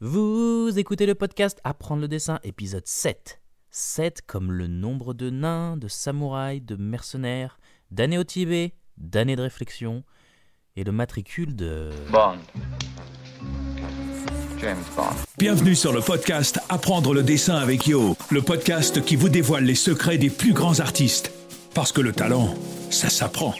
Vous écoutez le podcast Apprendre le dessin, épisode 7. 7 comme le nombre de nains, de samouraïs, de mercenaires, d'années au Tibet, d'années de réflexion, et le matricule de... Bond. James Bond. Bienvenue sur le podcast Apprendre le dessin avec Yo, le podcast qui vous dévoile les secrets des plus grands artistes. Parce que le talent, ça s'apprend.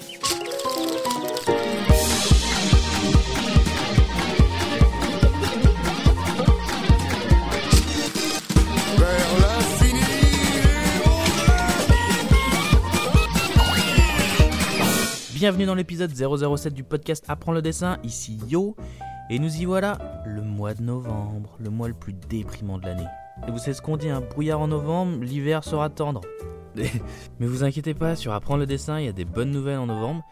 Bienvenue dans l'épisode 007 du podcast Apprendre le dessin, ici Yo, et nous y voilà, le mois de novembre, le mois le plus déprimant de l'année. Et vous savez ce qu'on dit, un brouillard en novembre, l'hiver sera tendre. Mais vous inquiétez pas, sur Apprendre le dessin, il y a des bonnes nouvelles en novembre.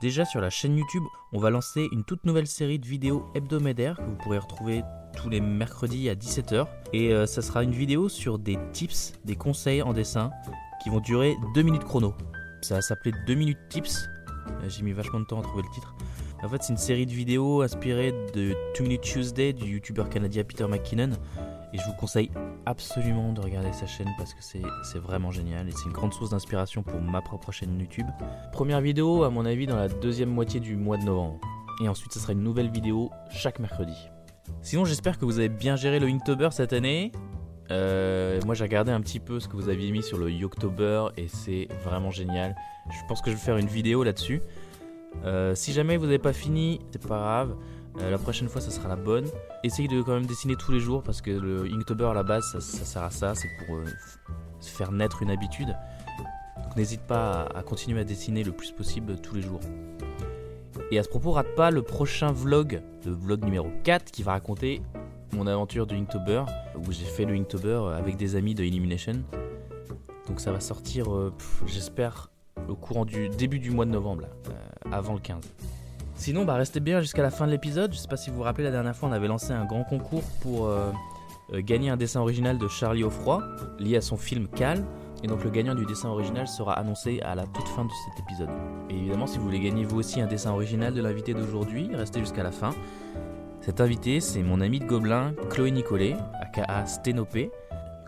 Déjà sur la chaîne YouTube, on va lancer une toute nouvelle série de vidéos hebdomadaires que vous pourrez retrouver tous les mercredis à 17h. Et euh, ça sera une vidéo sur des tips, des conseils en dessin qui vont durer 2 minutes chrono. Ça va s'appeler 2 minutes tips. Euh, J'ai mis vachement de temps à trouver le titre. En fait, c'est une série de vidéos inspirée de 2 Minute Tuesday du youtubeur canadien Peter McKinnon. Et je vous conseille absolument de regarder sa chaîne parce que c'est vraiment génial et c'est une grande source d'inspiration pour ma propre chaîne YouTube. Première vidéo, à mon avis, dans la deuxième moitié du mois de novembre. Et ensuite, ce sera une nouvelle vidéo chaque mercredi. Sinon, j'espère que vous avez bien géré le Inktober cette année. Euh, moi, j'ai regardé un petit peu ce que vous aviez mis sur le Yoktober et c'est vraiment génial. Je pense que je vais faire une vidéo là-dessus. Euh, si jamais vous n'avez pas fini, c'est pas grave. Euh, la prochaine fois, ça sera la bonne. Essayez de quand même dessiner tous les jours parce que le Inktober à la base, ça, sert à ça. C'est pour euh, faire naître une habitude. Donc n'hésite pas à, à continuer à dessiner le plus possible tous les jours. Et à ce propos, rate pas le prochain vlog, le vlog numéro 4 qui va raconter mon aventure du Inktober où j'ai fait le Inktober avec des amis de Illumination. Donc ça va sortir, j'espère, au courant du début du mois de novembre, euh, avant le 15. Sinon, bah restez bien jusqu'à la fin de l'épisode. Je sais pas si vous vous rappelez, la dernière fois, on avait lancé un grand concours pour euh, euh, gagner un dessin original de Charlie Offroy, lié à son film Cal. Et donc le gagnant du dessin original sera annoncé à la toute fin de cet épisode. Et évidemment, si vous voulez gagner vous aussi un dessin original de l'invité d'aujourd'hui, restez jusqu'à la fin. Cet invité, c'est mon ami de Gobelin, Chloé Nicolet, aka Sténopé.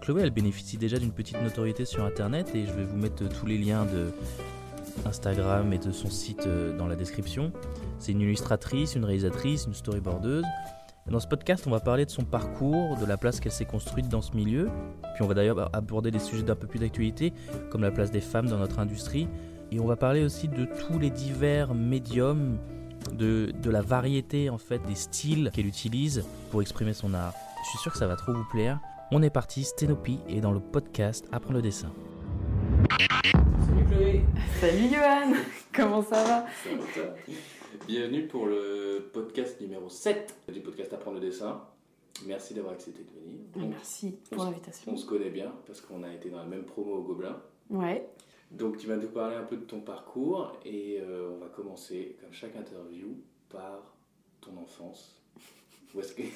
Chloé, elle bénéficie déjà d'une petite notoriété sur internet et je vais vous mettre tous les liens de Instagram et de son site euh, dans la description. C'est une illustratrice, une réalisatrice, une storyboardeuse. Dans ce podcast, on va parler de son parcours, de la place qu'elle s'est construite dans ce milieu. Puis on va d'ailleurs aborder des sujets d'un peu plus d'actualité, comme la place des femmes dans notre industrie. Et on va parler aussi de tous les divers médiums, de, de la variété en fait des styles qu'elle utilise pour exprimer son art. Je suis sûr que ça va trop vous plaire. On est parti, Sténopie est dans le podcast Apprendre le dessin. Salut Chloé Salut Johan, comment ça va Bienvenue pour le podcast numéro 7 du podcast Apprendre le dessin. Merci d'avoir accepté de venir. On, Merci on pour l'invitation. on se connaît bien parce qu'on a été dans la même promo au Gobelin. Ouais, Donc tu vas nous parler un peu de ton parcours et euh, on va commencer, comme chaque interview, par ton enfance. Où est-ce que...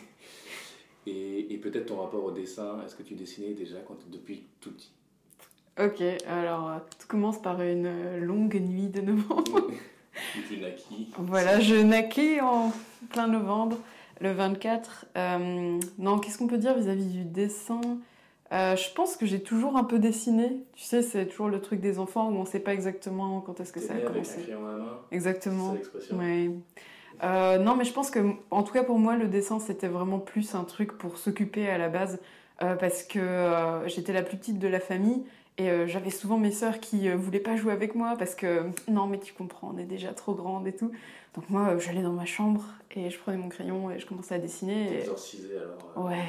Et, et peut-être ton rapport au dessin. Est-ce que tu dessinais déjà quand, depuis tout petit? Ok, alors euh, tout commence par une euh, longue nuit de novembre. Tu naquis voilà, je naquais en plein novembre, le 24. Euh, non, qu'est-ce qu'on peut dire vis-à-vis du dessin? Euh, Je pense que j'ai toujours un peu dessiné. Tu sais, c'est toujours le truc des enfants où on sait pas exactement quand est-ce que ça a né avec un commencé. crayon à la main C'est Exactement. l'expression Ouais. Euh, non, mais je pense que, en tout cas pour moi, le dessin, c'était vraiment plus un truc pour s'occuper à la base, euh, parce que j'étais la plus petite de la famille, et euh, j'avais souvent mes sœurs qui euh, voulaient pas jouer avec moi, parce que, non, mais tu comprends, on est déjà trop grande et tout. Donc moi, euh, j'allais dans ma chambre, et je prenais mon crayon, et je commençais à dessiner. et- alors. euh, Ouais.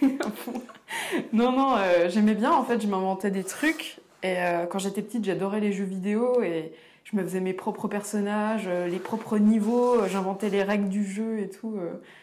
Non, non, euh, j'aimais bien, en fait, je m'inventais des trucs. Et quand j'étais petite, j'adorais les jeux vidéo et je me faisais mes propres personnages, les propres niveaux, j'inventais les règles du jeu et tout.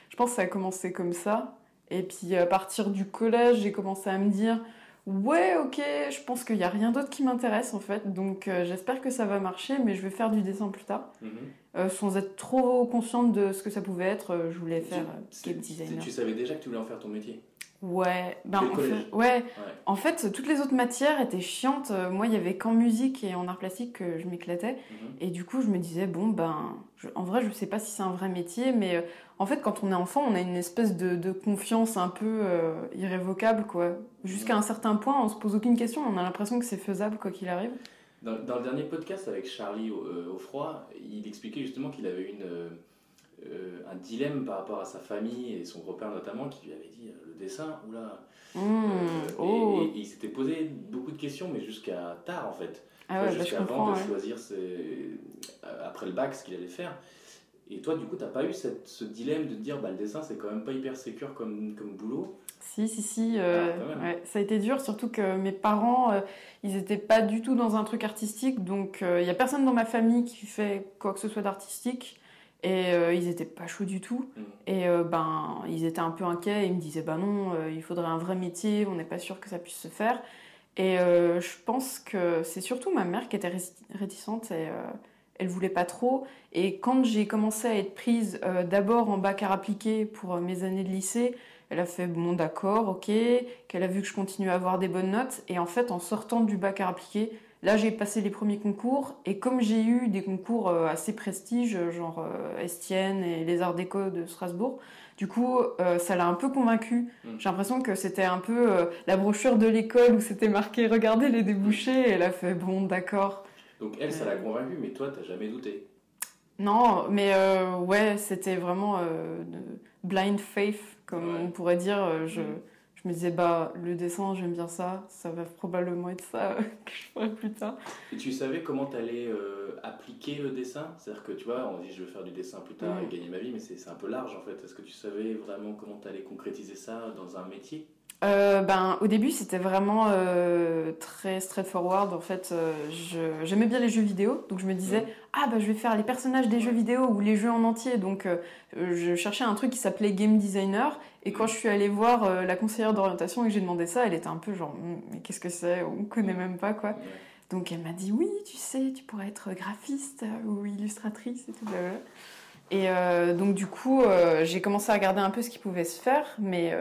Je pense que ça a commencé comme ça. Et puis à partir du collège, j'ai commencé à me dire Ouais, ok, je pense qu'il n'y a rien d'autre qui m'intéresse en fait, donc euh, j'espère que ça va marcher, mais je vais faire du dessin plus tard. mhm. Euh, sans être trop consciente de ce que ça pouvait être, euh, je voulais faire game designer. Tu savais déjà que tu voulais en faire ton métier? Ouais, ben, en fait, ouais. Ouais. En fait, toutes les autres matières étaient chiantes. Moi, il y avait qu'en musique et en art plastique que je m'éclatais. Mhm. Et du coup, je me disais, bon, ben, je- en vrai, je sais pas si c'est un vrai métier, mais en fait, quand on est enfant, on a une espèce de, de confiance un peu euh, irrévocable, quoi. Jusqu'à un certain point, on se pose aucune question, on a l'impression que c'est faisable, quoi qu'il arrive. Dans, dans le dernier podcast avec Charlie euh, Offroy, il expliquait justement qu'il avait une, euh, un dilemme par rapport à sa famille et son repère notamment qui lui avait dit euh, le dessin, oula. Mmh, et- oh. et, et il s'était posé beaucoup de questions, mais jusqu'à tard en fait. ah ouais, bah, je jusqu'à avant comprends. de ouais. choisir ses- après le bac ce qu'il allait faire. Et toi, du coup, t'as pas eu cette, ce dilemme de te dire bah, le dessin c'est quand même pas hyper sécure comme, comme boulot Si, si, si. euh, Ah, ouais, ça a été dur, surtout que mes parents, euh, ils étaient pas du tout dans un truc artistique. Donc, il y a personne dans ma famille qui fait quoi que ce soit d'artistique. Et euh, ils étaient pas chauds du tout. Mhm. Et euh, ben, ils étaient un peu inquiets. Ils me disaient, bah non, euh, il faudrait un vrai métier, on n'est pas sûr que ça puisse se faire. Et euh, je pense que c'est surtout ma mère qui était ré- réticente et euh, elle voulait pas trop. Et quand j'ai commencé à être prise euh, d'abord en bac art appliqué pour euh, mes années de lycée, elle a fait bon d'accord, ok, qu'elle a vu que je continuais à avoir des bonnes notes. Et en fait, en sortant du bac art appliqué, là j'ai passé les premiers concours. Et comme j'ai eu des concours euh, assez prestige, genre Estienne et les Arts Déco de Strasbourg, du coup ça l'a un peu convaincue. Mm. J'ai l'impression que c'était un peu la brochure de l'école où c'était marqué regardez les débouchés. Et elle a fait bon d'accord. Donc elle, ça Euh. l'a convaincu, mais toi, t'as jamais douté. Non, mais euh, ouais, c'était vraiment euh, blind faith, comme Ouais. on pourrait dire. Euh, Je, Mm. je me disais, bah, le dessin, j'aime bien ça, ça va probablement être ça euh, que je ferai plus tard. Et tu savais comment t'allais euh, appliquer le dessin? C'est-à-dire que tu vois, on dit je veux faire du dessin plus tard et gagner ma vie, mais c'est c'est un peu large en fait. Est-ce que tu savais vraiment comment t'allais concrétiser ça dans un métier? Euh, ben, au début, c'était vraiment euh, très straightforward. En fait, euh, j'aimais bien les jeux vidéo, donc je me disais, Mhm. ah bah je vais faire les personnages des jeux vidéo ou les jeux en entier. Donc je cherchais un truc qui s'appelait game designer. Et quand je suis allée voir la conseillère d'orientation et que j'ai demandé ça, elle était un peu genre, Hum, mais qu'est-ce que c'est? On connaît même pas quoi. Donc elle m'a dit oui, tu sais, tu pourrais être graphiste ou illustratrice et tout. blablabla. Et donc du coup, j'ai commencé à regarder un peu ce qui pouvait se faire, mais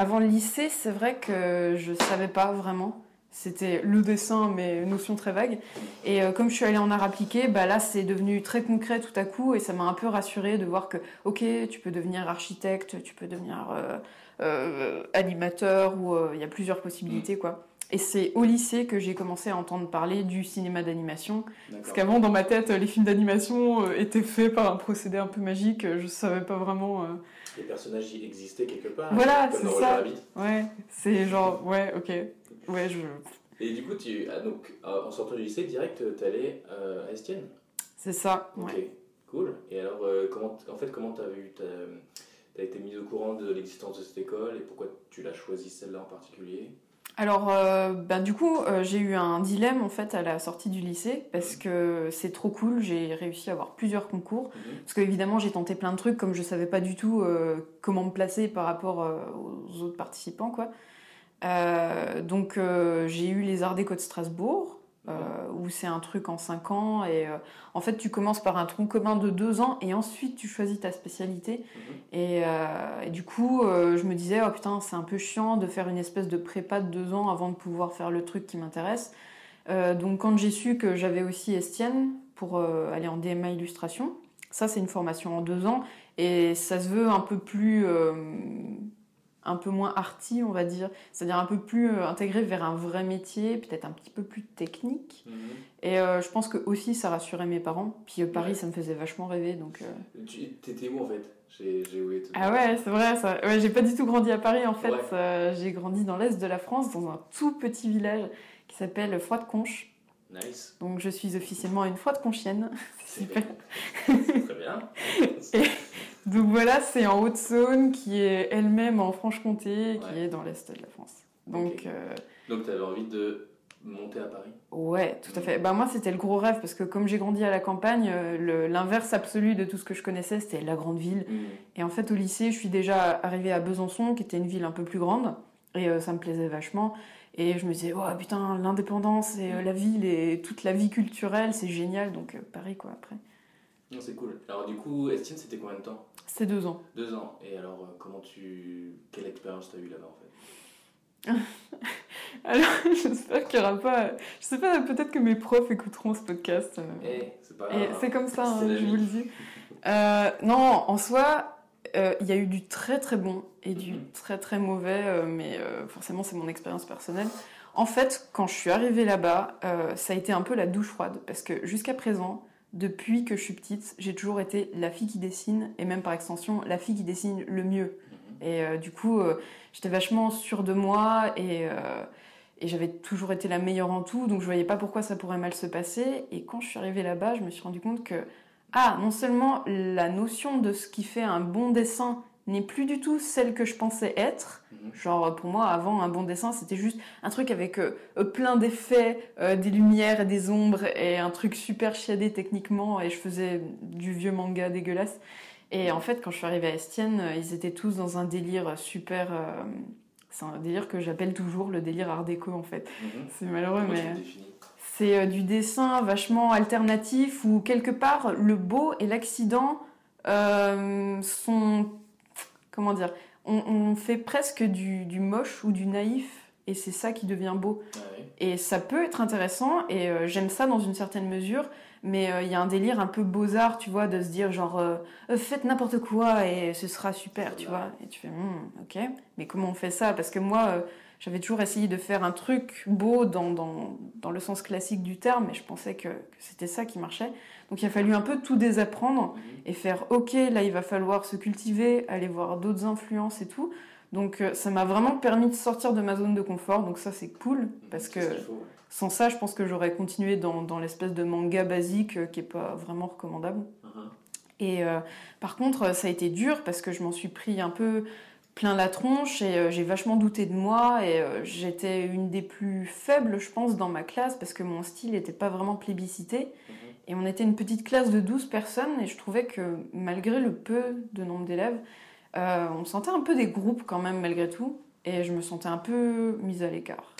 avant le lycée, c'est vrai que je savais pas vraiment. C'était le dessin, mais notion très vague. Et euh, comme je suis allée en art appliqué, bah là c'est devenu très concret tout à coup, et ça m'a un peu rassurée de voir que, ok, tu peux devenir architecte, tu peux devenir euh, euh, animateur, ou il y a plusieurs possibilités quoi. Et c'est au lycée que j'ai commencé à entendre parler du cinéma d'animation. Parce qu'avant, dans ma tête, les films d'animation étaient faits par un procédé un peu magique. Je savais pas vraiment. Les personnages existaient quelque part. Voilà, c'est ça. Ouais, c'est genre, ouais, ok. Ouais, je. Et du coup, tu, ah, donc, euh, en sortant du lycée, direct, t'allais euh, à Estienne? C'est ça, Ok, ouais. cool. Et alors, euh, comment, en fait, comment t'as vu, t'as, été mise au courant de l'existence de cette école et pourquoi tu l'as choisi celle-là en particulier? Alors, euh, bah, du coup, euh, j'ai eu un dilemme en fait à la sortie du lycée parce que c'est trop cool. J'ai réussi à avoir plusieurs concours. Mhm. Parce qu'évidemment, j'ai tenté plein de trucs comme je savais pas du tout euh, comment me placer par rapport aux autres participants, quoi. Donc, j'ai eu les Arts Déco de Strasbourg. Euh, où c'est un truc en 5 ans et euh, en fait tu commences par un tronc commun de 2 ans et ensuite tu choisis ta spécialité Mhm. et, euh, et du coup euh, je me disais oh putain c'est un peu chiant de faire une espèce de prépa de 2 ans avant de pouvoir faire le truc qui m'intéresse donc quand j'ai su que j'avais aussi Estienne pour aller en DMA illustration ça c'est une formation en 2 ans et ça se veut un peu plus un peu moins arty, on va dire, c'est-à-dire un peu plus euh, intégré vers un vrai métier, peut-être un petit peu plus technique. Mhm. Et euh, je pense que aussi ça rassurait mes parents. Puis euh, Paris, Ouais. ça me faisait vachement rêver, donc. euh. Tu T'étais où en fait? J'ai tout. Ah ouais, c'est vrai. Ça... Ouais, j'ai pas du tout grandi à Paris en fait. Ouais. J'ai grandi dans l'est de la France, dans un tout petit village qui s'appelle Froide-Conche. Nice. Donc je suis officiellement une Froide-Conchienne. C'est super. C'est très bien. Donc voilà, c'est en Haute-Saône, qui est elle-même en Franche-Comté, qui Ouais. est dans l'est de la France. Donc. Euh, Donc, t'avais envie de monter à Paris? Ouais, tout à fait. Bah moi, c'était le gros rêve parce que comme j'ai grandi à la campagne, euh, l'inverse absolu de tout ce que je connaissais, c'était la grande ville. Mhm. Et en fait, au lycée, je suis déjà arrivée à Besançon, qui était une ville un peu plus grande, et euh, ça me plaisait vachement. Et je me disais, oh putain, l'indépendance et euh, la ville et toute la vie culturelle, c'est génial. Donc euh, Paris, quoi, après. Non, c'est cool. Alors du coup, Estienne, c'était combien de temps? C'est deux ans. Deux ans. Et alors, euh, comment tu... Quelle expérience t'as eu là-bas en fait? Alors, j'espère qu'il n'y aura pas. Je sais pas, peut-être que mes profs écouteront ce podcast. euh. Eh, c'est pas Et grave. c'est comme ça, C'est hein, je vous le dis. Euh, non, en soi, euh, il y a eu du très très bon et du Mhm. très très mauvais, euh, mais forcément c'est mon expérience personnelle. En fait, quand je suis arrivée là-bas, ça a été un peu la douche froide, parce que jusqu'à présent, depuis que je suis petite, j'ai toujours été la fille qui dessine, et même par extension, la fille qui dessine le mieux. Mhm. Et euh, du coup, euh, j'étais vachement sûre de moi et, euh, et j'avais toujours été la meilleure en tout, donc je voyais pas pourquoi ça pourrait mal se passer. Et quand je suis arrivée là-bas, je me suis rendu compte que, ah, non seulement la notion de ce qui fait un bon dessin n'est plus du tout celle que je pensais être. Mhm. Genre, pour moi, avant, un bon dessin, c'était juste un truc avec euh, plein d'effets, euh, des lumières et des ombres, et un truc super chiadé techniquement, et je faisais du vieux manga dégueulasse. Et en fait, quand je suis arrivée à Estienne, euh, ils étaient tous dans un délire super. euh, c'est un délire que j'appelle toujours le délire art déco, en fait. Mhm. C'est malheureux, mais. C'est du dessin vachement alternatif où quelque part le beau et l'accident sont. Comment dire on, on fait presque du, du moche ou du naïf et c'est ça qui devient beau. Ah. Et ça peut être intéressant et euh, j'aime ça dans une certaine mesure, mais euh, il y a un délire un peu beaux-arts, tu vois, de se dire genre euh, faites n'importe quoi et ce sera super, tu vois. Et tu fais Hmm, ok, mais comment on fait ça? Parce que moi, j'avais toujours essayé de faire un truc beau dans, dans, dans le sens classique du terme, et je pensais que, que c'était ça qui marchait. Donc il a fallu un peu tout désapprendre Mhm. et faire ok, là il va falloir se cultiver, aller voir d'autres influences et tout. Donc euh, ça m'a vraiment permis de sortir de ma zone de confort, donc ça c'est cool, parce C'est que sans ça je pense que j'aurais continué dans, dans l'espèce de manga basique euh, qui est pas vraiment recommandable. Mhm. Et euh, par contre, ça a été dur parce que je m'en suis pris un peu plein la tronche et euh, j'ai vachement douté de moi et euh, j'étais une des plus faibles, je pense, dans ma classe parce que mon style n'était pas vraiment plébiscité. Mhm. Et on était une petite classe de 12 personnes et je trouvais que malgré le peu de nombre d'élèves, euh, on sentait un peu des groupes quand même malgré tout et je me sentais un peu mise à l'écart.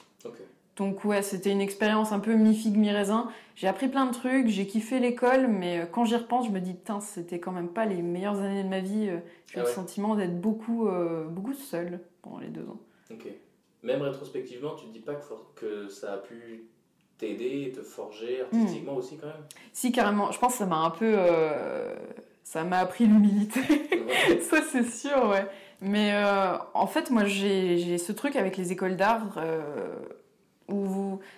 Donc ouais, c'était une expérience un peu mi-figue, mi-raisin. J'ai appris plein de trucs, j'ai kiffé l'école, mais euh, quand j'y repense, je me dis, putain, c'était quand même pas les meilleures années de ma vie. euh, J'ai Ah le sentiment d'être beaucoup, euh, beaucoup seule pendant les deux ans. Ok. Même rétrospectivement, tu te dis pas que, ça a pu t'aider et te forger artistiquement aussi quand même? Si, carrément, je pense que ça m'a un peu... euh, ça m'a appris l'humilité. Ouais. ça, c'est sûr, ouais. Mais euh, en fait, moi, j'ai j'ai ce truc avec les écoles d'art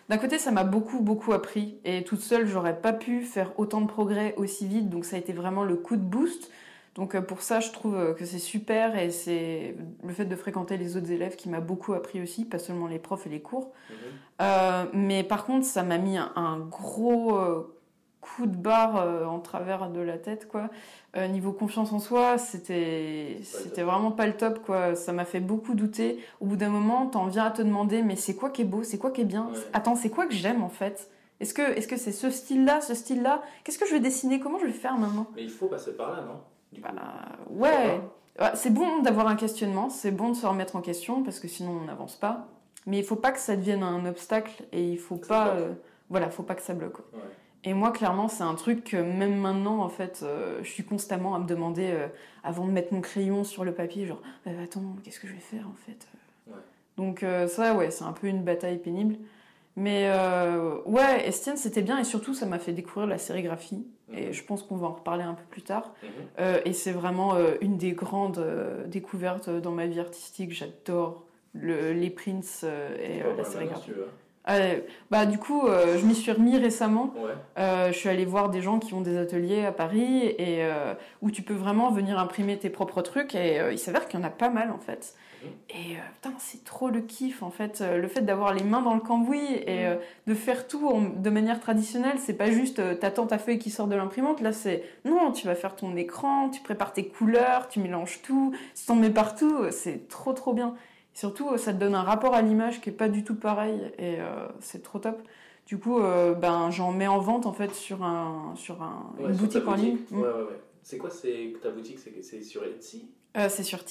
d'un côté, ça m'a beaucoup, beaucoup appris. Et toute seule, j'aurais pas pu faire autant de progrès aussi vite. Donc, ça a été vraiment le coup de boost. Donc, euh, pour ça, je trouve euh, que c'est super. Et c'est le fait de fréquenter les autres élèves qui m'a beaucoup appris aussi, pas seulement les profs et les cours. Mhm. Euh, mais par contre, ça m'a mis un, un gros coup de barre euh, en travers de la tête, quoi. Euh, niveau confiance en soi, c'était c'était vraiment pas le top, quoi. Ça m'a fait beaucoup douter. Au bout d'un moment, t'en viens à te demander, mais c'est quoi qui est beau, c'est quoi qui est bien? Ouais. Attends, c'est quoi que j'aime en fait? Est-ce que est-ce que c'est ce style-là, ce style-là? Qu'est-ce que je vais dessiner? Comment je vais faire maintenant Mais il faut passer par là, non? Du coup. Bah, ouais. C'est bon d'avoir un questionnement, c'est bon de se remettre en question parce que sinon on n'avance pas. Mais il faut pas que ça devienne un obstacle et il faut pas, euh, voilà, faut pas que ça bloque. Ouais. Et moi, clairement, c'est un truc que même maintenant, en fait, euh, je suis constamment à me demander, euh, avant de mettre mon crayon sur le papier, genre, Euh, attends, qu'est-ce que je vais faire, en fait? Ouais. Donc euh, ça, ouais, c'est un peu une bataille pénible. Mais ouais, Estienne, c'était bien, et surtout, ça m'a fait découvrir la sérigraphie. Et Mhm. je pense qu'on va en reparler un peu plus tard. Mhm. Et c'est vraiment une des grandes découvertes dans ma vie artistique. J'adore le- les prints et la sérigraphie. Euh, bah, du coup, euh, je m'y suis remis récemment. Ouais. Euh, je suis allée voir des gens qui ont des ateliers à Paris et euh, où tu peux vraiment venir imprimer tes propres trucs. Et il s'avère qu'il y en a pas mal en fait. Mhm. Et putain, c'est trop le kiff en fait. Le fait d'avoir les mains dans le cambouis et Mhm. de faire tout en- de manière traditionnelle, c'est pas juste t'attends ta feuille qui sort de l'imprimante. Là, c'est non, tu vas faire ton écran, tu prépares tes couleurs, tu mélanges tout, tu t'en mets partout. C'est trop trop bien. Surtout, euh, ça te donne un rapport à l'image qui est pas du tout pareil et euh, c'est trop top. Du coup, euh, ben, j'en mets en vente en fait sur, un, sur un, Ouais, une sur boutique en ligne. Ouais, ouais, ouais. C'est quoi c'est ta boutique C'est sur Etsy? Euh, c'est sur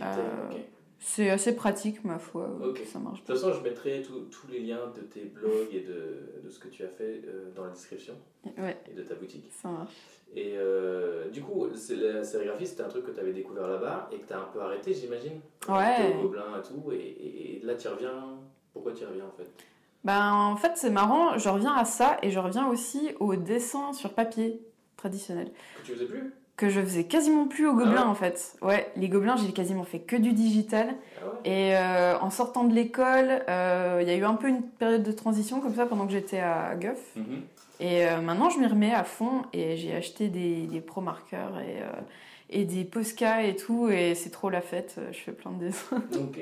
Euh, ok. C'est assez pratique, ma foi. Ok. Ça marche. De toute façon, je mettrai tous tous les liens de tes blogs et de, de ce que tu as fait euh, dans la description Ouais, et de ta boutique. ça marche. Et euh, du coup, la sérigraphie, c'était un truc que tu avais découvert là-bas et que tu as un peu arrêté, j'imagine. Ouais. Au Gobelin et tout. Et, et- et là, tu reviens. Pourquoi tu reviens en fait? Ben, en fait, c'est marrant, je reviens à ça et je reviens aussi au dessin sur papier traditionnel. Que tu faisais plus? Que je faisais quasiment plus au gobelin Ah ouais en fait. Ouais, les gobelins, j'ai quasiment fait que du digital. Ah ouais Et euh, en sortant de l'école, euh, il y a eu un peu une période de transition comme ça pendant que j'étais à Guff. Mhm. Et euh, maintenant, je m'y remets à fond et j'ai acheté des, des pro marqueurs et, et des Posca et tout. Et c'est trop la fête. Je fais plein de dessins. Ok.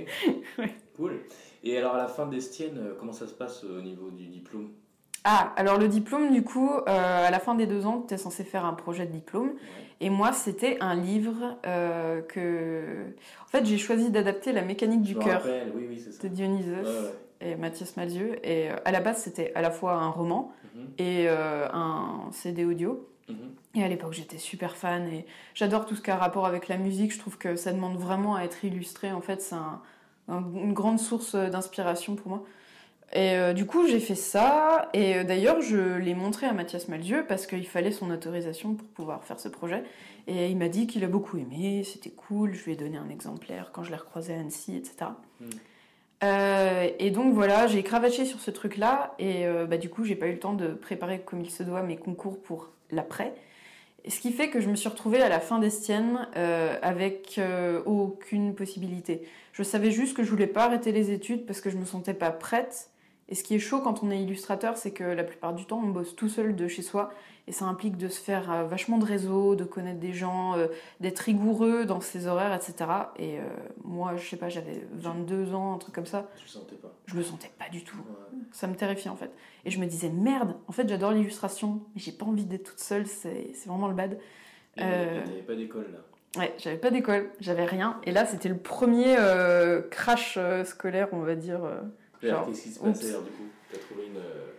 Ouais. Cool. Et alors, à la fin d'Estienne, comment ça se passe au niveau du diplôme? Ah, alors le diplôme, du coup, euh, à la fin des deux ans, tu es censé faire un projet de diplôme. Ouais. Et moi, c'était un livre euh, que. En fait, j'ai choisi d'adapter La mécanique du cœur oui, oui, de Dionysos Ouais, ouais. et Mathias Malzieu. Et euh, à la base, c'était à la fois un roman Mhm. et un CD audio. Mhm. Et à l'époque, j'étais super fan et j'adore tout ce qui a rapport avec la musique. Je trouve que ça demande vraiment à être illustré. En fait, c'est un- un- une grande source d'inspiration pour moi. Et euh, du coup, j'ai fait ça. Et euh, d'ailleurs, je l'ai montré à Mathias Malzieu parce qu'il fallait son autorisation pour pouvoir faire ce projet. Et il m'a dit qu'il a beaucoup aimé, c'était cool. Je lui ai donné un exemplaire quand je l'ai recroisé à Annecy, etc. Mm. Euh, et donc voilà, j'ai cravaché sur ce truc-là. Et bah, du coup, j'ai pas eu le temps de préparer comme il se doit mes concours pour l'après. Ce qui fait que je me suis retrouvée à la fin d'Estienne euh, avec euh, aucune possibilité. Je savais juste que je voulais pas arrêter les études parce que je me sentais pas prête. Et ce qui est chaud quand on est illustrateur, c'est que la plupart du temps, on bosse tout seul de chez soi. Et ça implique de se faire euh, vachement de réseau, de connaître des gens, euh, d'être rigoureux dans ses horaires, etc. Et euh, moi, je sais pas, j'avais 22 ans, un truc comme ça. Tu le sentais pas. Je le sentais pas du tout. Ouais. Ça me terrifiait en fait. Et je me disais, merde, en fait j'adore l'illustration, mais j'ai pas envie d'être toute seule, c'est vraiment le bad. Et Euh. t'avais pas d'école là. Ouais, j'avais pas d'école, j'avais rien. Et là c'était le premier crash scolaire, on va dire. Qu'est-ce qui se oups. passait alors du coup? T'as trouvé une. euh,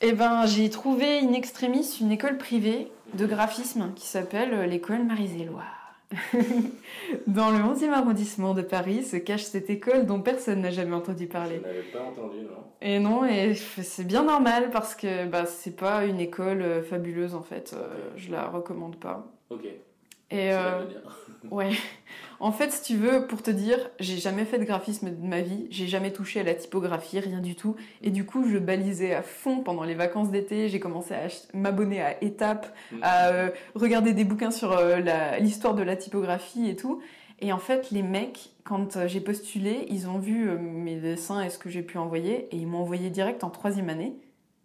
Eh ben j'ai trouvé in extremis une école privée de graphisme qui s'appelle euh, l'école Marie-Zéloire. Dans le 11e arrondissement de Paris se cache cette école dont personne n'a jamais entendu parler. Je n'avais pas entendu, non? Et non, et c'est bien normal parce que bah, c'est pas une école euh, fabuleuse en fait. Je la recommande pas. Ok. Et euh. Ouais. En fait, si tu veux, pour te dire, j'ai jamais fait de graphisme de ma vie, j'ai jamais touché à la typographie, rien du tout. Et du coup, je balisais à fond pendant les vacances d'été. J'ai commencé à m'abonner à Étapes, à euh, regarder des bouquins sur euh, l'histoire de la typographie et tout. Et en fait, les mecs, quand euh, j'ai postulé, ils ont vu mes dessins et ce que j'ai pu envoyer, et ils m'ont envoyé direct en troisième année.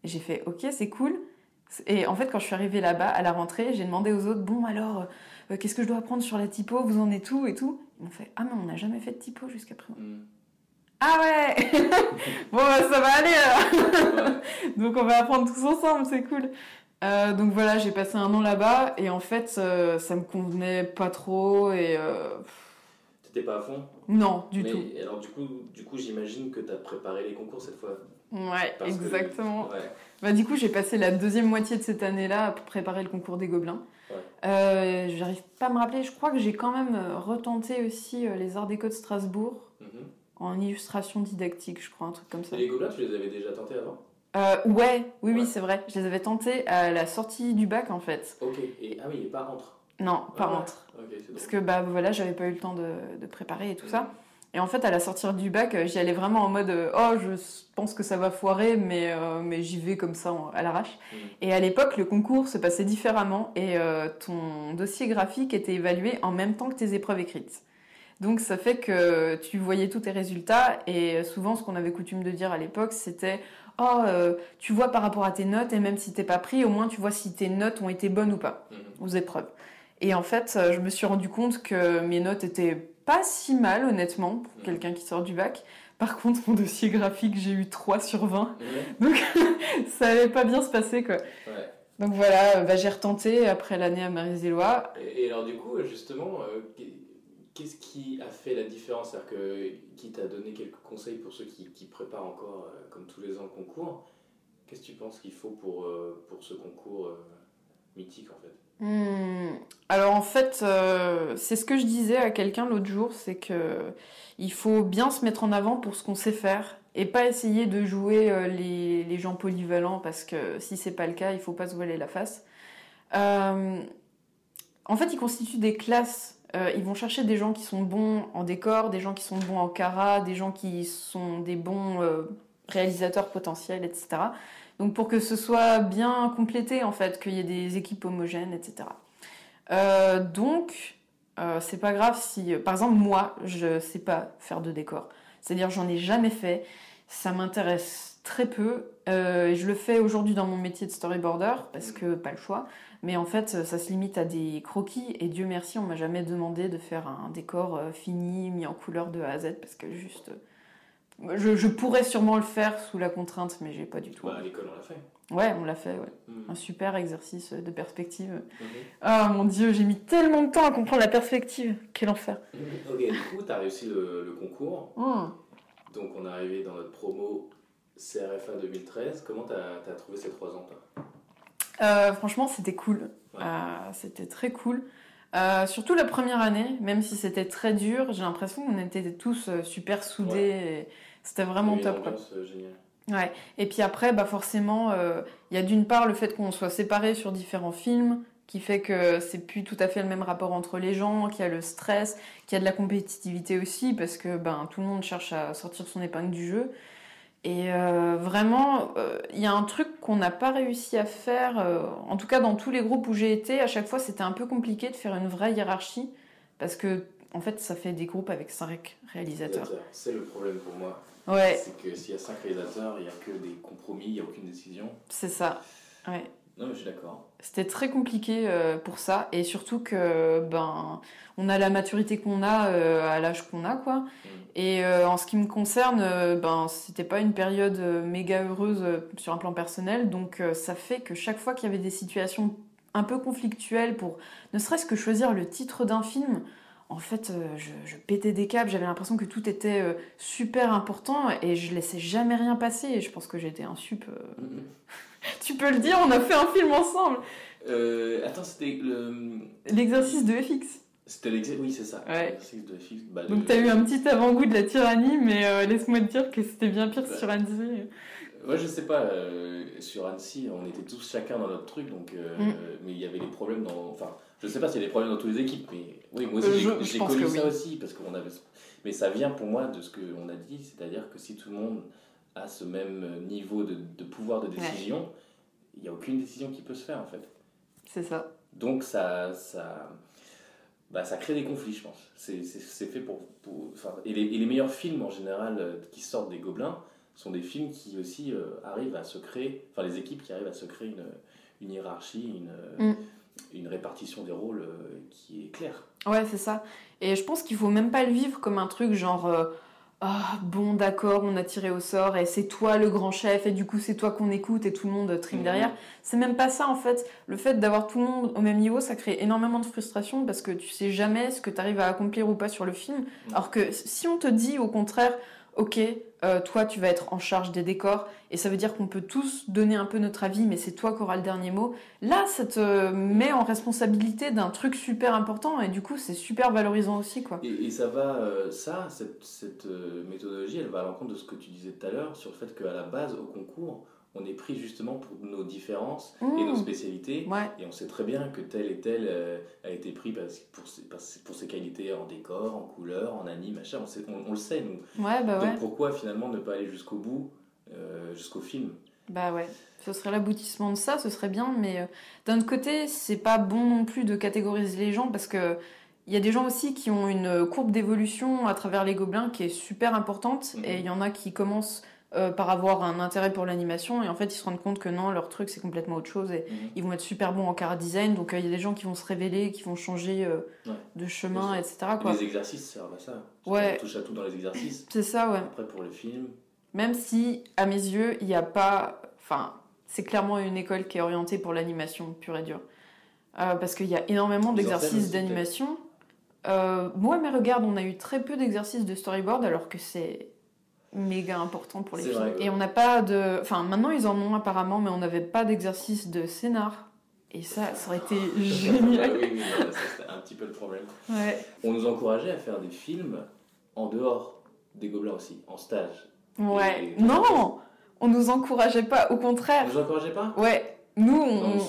Et j'ai fait, ok, c'est cool. Et en fait, quand je suis arrivée là-bas, à la rentrée, j'ai demandé aux autres, bon alors, euh, qu'est-ce que je dois apprendre sur la typo? Vous en êtes où et tout? Ils m'ont fait, ah mais on n'a jamais fait de typo jusqu'à présent. Hmm. Ah ouais Bon bah ça va aller alors donc on va apprendre tous ensemble, c'est cool. Euh, donc voilà, j'ai passé un an là-bas et en fait euh, ça me convenait pas trop et T'étais pas à fond non du Mais tout. alors du coup, du coup j'imagine que t'as préparé les concours cette fois. Ouais, Parce que- exactement. Ouais. Bah du coup j'ai passé la deuxième moitié de cette année-là pour préparer le concours des gobelins. Ouais. Euh, J'arrive pas à me rappeler, je crois que j'ai quand même euh, retenté aussi euh, les Arts Déco de Strasbourg Mhm. en illustration didactique, je crois, un truc comme ça. Et les gobelins, tu les avais déjà tentés avant? Euh, ouais, oui, oui, c'est vrai. Je les avais tentés à la sortie du bac en fait. Ok. Et, ah oui, et pas entre. Non, pas Ah ouais. entre. Ok, c'est Parce que bah voilà, j'avais pas eu le temps de, de préparer et tout ça. Et en fait, à la sortie du bac, euh, j'y allais vraiment en mode euh, oh, je pense que ça va foirer, mais, euh, mais j'y vais comme ça à l'arrache. Mhm. Et à l'époque, le concours se passait différemment et euh, ton dossier graphique était évalué en même temps que tes épreuves écrites. Donc ça fait que tu voyais tous tes résultats et souvent ce qu'on avait coutume de dire à l'époque c'était oh euh, tu vois par rapport à tes notes et même si t'es pas pris au moins tu vois si tes notes ont été bonnes ou pas Mhm. aux épreuves. Et en fait, euh, je me suis rendu compte que mes notes étaient pas si mal, honnêtement, pour quelqu'un qui sort du bac. Par contre, mon dossier graphique, j'ai eu 3 sur 20. Ouais. Donc, ça allait pas bien se passer, quoi. Ouais. Donc voilà, euh, bah, j'ai retenté après l'année à Marie-Zélois. Et, et alors du coup, justement, euh, qu'est- qu'est-ce qui a fait la différence? C'est-à-dire que qui t'a donné quelques conseils pour ceux qui, qui préparent encore, euh, comme tous les ans, le concours? Qu'est-ce que tu penses qu'il faut pour, euh, pour ce concours mythique en fait? Hmm, Alors en fait, euh, c'est ce que je disais à quelqu'un l'autre jour, c'est que il faut bien se mettre en avant pour ce qu'on sait faire et pas essayer de jouer euh, les, gens polyvalents parce que si c'est pas le cas, il faut pas se voiler la face. Euh, en fait, ils constituent des classes. Ils vont chercher des gens qui sont bons en décor, des gens qui sont bons en cara, des gens qui sont des bons réalisateurs potentiels, etc. Donc pour que ce soit bien complété, en fait, qu'il y ait des équipes homogènes, etc. Euh, donc, euh, c'est pas grave si, par exemple, moi, je sais pas faire de décor. C'est-à-dire, j'en ai jamais fait. Ça m'intéresse très peu. Euh, je le fais aujourd'hui dans mon métier de storyboarder parce que pas le choix. Mais en fait, ça se limite à des croquis. Et Dieu merci, on m'a jamais demandé de faire un décor fini, mis en couleur de A à Z parce que juste. Je, je pourrais sûrement le faire sous la contrainte, mais j'ai pas du tout. Bah, à l'école, on l'a fait. Ouais, on l'a fait, ouais. Mm. Un super exercice de perspective. Ah mon dieu, j'ai mis tellement de temps à comprendre la perspective. Quel enfer. Ok, du coup, tu as réussi le, le concours. Hmm. Donc, on est arrivé dans notre promo CRFA 2013. Comment tu as, trouvé ces trois ans, toi? Euh, franchement, c'était cool. Ouais. Euh, c'était très cool. Euh, surtout la première année, même si c'était très dur, j'ai l'impression qu'on était tous euh, super soudés. C'était vraiment top. quoi. euh, géniale. Ouais. Et puis après, bah forcément, euh, il y a d'une part le fait qu'on soit séparés sur différents films, qui fait que c'est plus tout à fait le même rapport entre les gens, qu'il y a le stress, qu'il y a de la compétitivité aussi, parce que ben tout le monde cherche à sortir son épingle du jeu. Et euh, vraiment, euh, il y a un truc qu'on n'a pas réussi à faire, euh, en tout cas dans tous les groupes où j'ai été, à chaque fois c'était un peu compliqué de faire une vraie hiérarchie, parce que en fait ça fait des groupes avec cinq réalisateurs. C'est le problème pour moi. Ouais, C'est que s'il y a cinq réalisateurs, il n'y a que des compromis, il n'y a aucune décision. c'est ça. Ouais. Non, mais je suis d'accord. C'était très compliqué euh, pour ça et surtout que ben on a la maturité qu'on a euh, à l'âge qu'on a quoi. Et euh, en ce qui me concerne, ben c'était pas une période méga heureuse sur un plan personnel, donc ça fait que chaque fois qu'il y avait des situations un peu conflictuelles pour ne serait-ce que choisir le titre d'un film, en fait euh, je, je pétais des câbles, j'avais l'impression que tout était euh, super important et je laissais jamais rien passer. Et je pense que j'étais un sup. euh. Tu peux le dire, on a fait un film ensemble. Euh, attends, c'était le. L'exercice de FX. C'était l'exercice. Oui, c'est ça. Ouais. De fixe. Bah, Donc le- t'as eu un petit avant-goût de la tyrannie, mais euh, laisse-moi te dire que c'était bien pire Ouais. sur Annecy. Moi, je sais pas, euh, sur Annecy, on était tous chacun dans notre truc, donc, euh, Mm. mais il y avait des problèmes dans. Enfin, je sais pas s'il y a des problèmes dans toutes les équipes, mais oui, moi Euh, j'ai- connu que ça oui. aussi, parce qu'on avait. Mais ça vient pour moi de ce qu'on a dit, c'est-à-dire que si tout le monde a ce même niveau de, de pouvoir de décision, il n'y a aucune décision qui peut se faire en fait. C'est ça. Donc ça, ça, bah, ça crée des conflits, je pense. C'est fait pour. pour- et, les, et les meilleurs films en général euh, qui sortent des Gobelins sont des films qui aussi euh, arrivent à se créer, enfin les équipes qui arrivent à se créer une, une hiérarchie, une, Mm. Une répartition des rôles euh, qui est claire. Ouais, c'est ça. Et je pense qu'il faut même pas le vivre comme un truc genre euh, ah bon d'accord, on a tiré au sort et c'est toi le grand chef et du coup c'est toi qu'on écoute et tout le monde trime Mhm. derrière. C'est même pas ça en fait. Le fait d'avoir tout le monde au même niveau, ça crée énormément de frustration parce que tu sais jamais ce que tu arrives à accomplir ou pas sur le film. Alors que si on te dit au contraire, ok, euh, toi tu vas être en charge des décors et ça veut dire qu'on peut tous donner un peu notre avis, mais c'est toi qui auras le dernier mot. Là, ça te met en responsabilité d'un truc super important et du coup c'est super valorisant aussi quoi. Et, ça va, euh, ça, cette, cette euh, méthodologie, elle va à l'encontre de ce que tu disais tout à l'heure sur le fait qu'à la base, au concours, on est pris justement pour nos différences et Mmh. nos spécialités. Ouais, Et on sait très bien que tel et tel euh, a été pris parce, pour, ses, parce- pour ses qualités en décor, en couleur, en anime, machin. On, sait- on, on le sait, nous. ouais, bah ouais. Donc pourquoi finalement ne pas aller jusqu'au bout, euh, jusqu'au film? Bah ouais, ce serait l'aboutissement de ça, ce serait bien, mais euh, d'un autre côté, c'est pas bon non plus de catégoriser les gens parce que il y a des gens aussi qui ont une courbe d'évolution à travers les gobelins qui est super importante Mhm. et il y en a qui commencent euh, par avoir un intérêt pour l'animation et en fait ils se rendent compte que non, leur truc c'est complètement autre chose et ils vont être super bons en cara design donc euh, il y a des gens qui vont se révéler, qui vont changer euh, Ouais. de chemin, etc. Quoi. Les exercices servent à ça. Ouais. On touche à tout dans les exercices. C'est ça, ouais. Après, pour les films, Même si, à mes yeux, il n'y a pas. Enfin, c'est clairement une école qui est orientée pour l'animation pure et dure. Parce qu'il y a énormément d'exercices d'animation. Moi, mais regarde, on a eu très peu d'exercices de storyboard alors que c'est méga important pour les films. vrai, ouais. Et on n'a pas de. Enfin, maintenant ils en ont apparemment, mais on n'avait pas d'exercice de scénar. Et ça, ça aurait été génial. oui, oui, voilà, ça, c'était un petit peu le problème. Ouais. On nous encourageait à faire des films en dehors des Gobelins aussi, en stage. Ouais. Et- Non On nous encourageait pas, au On contraire. nous encourageait pas? Ouais. Nous, on,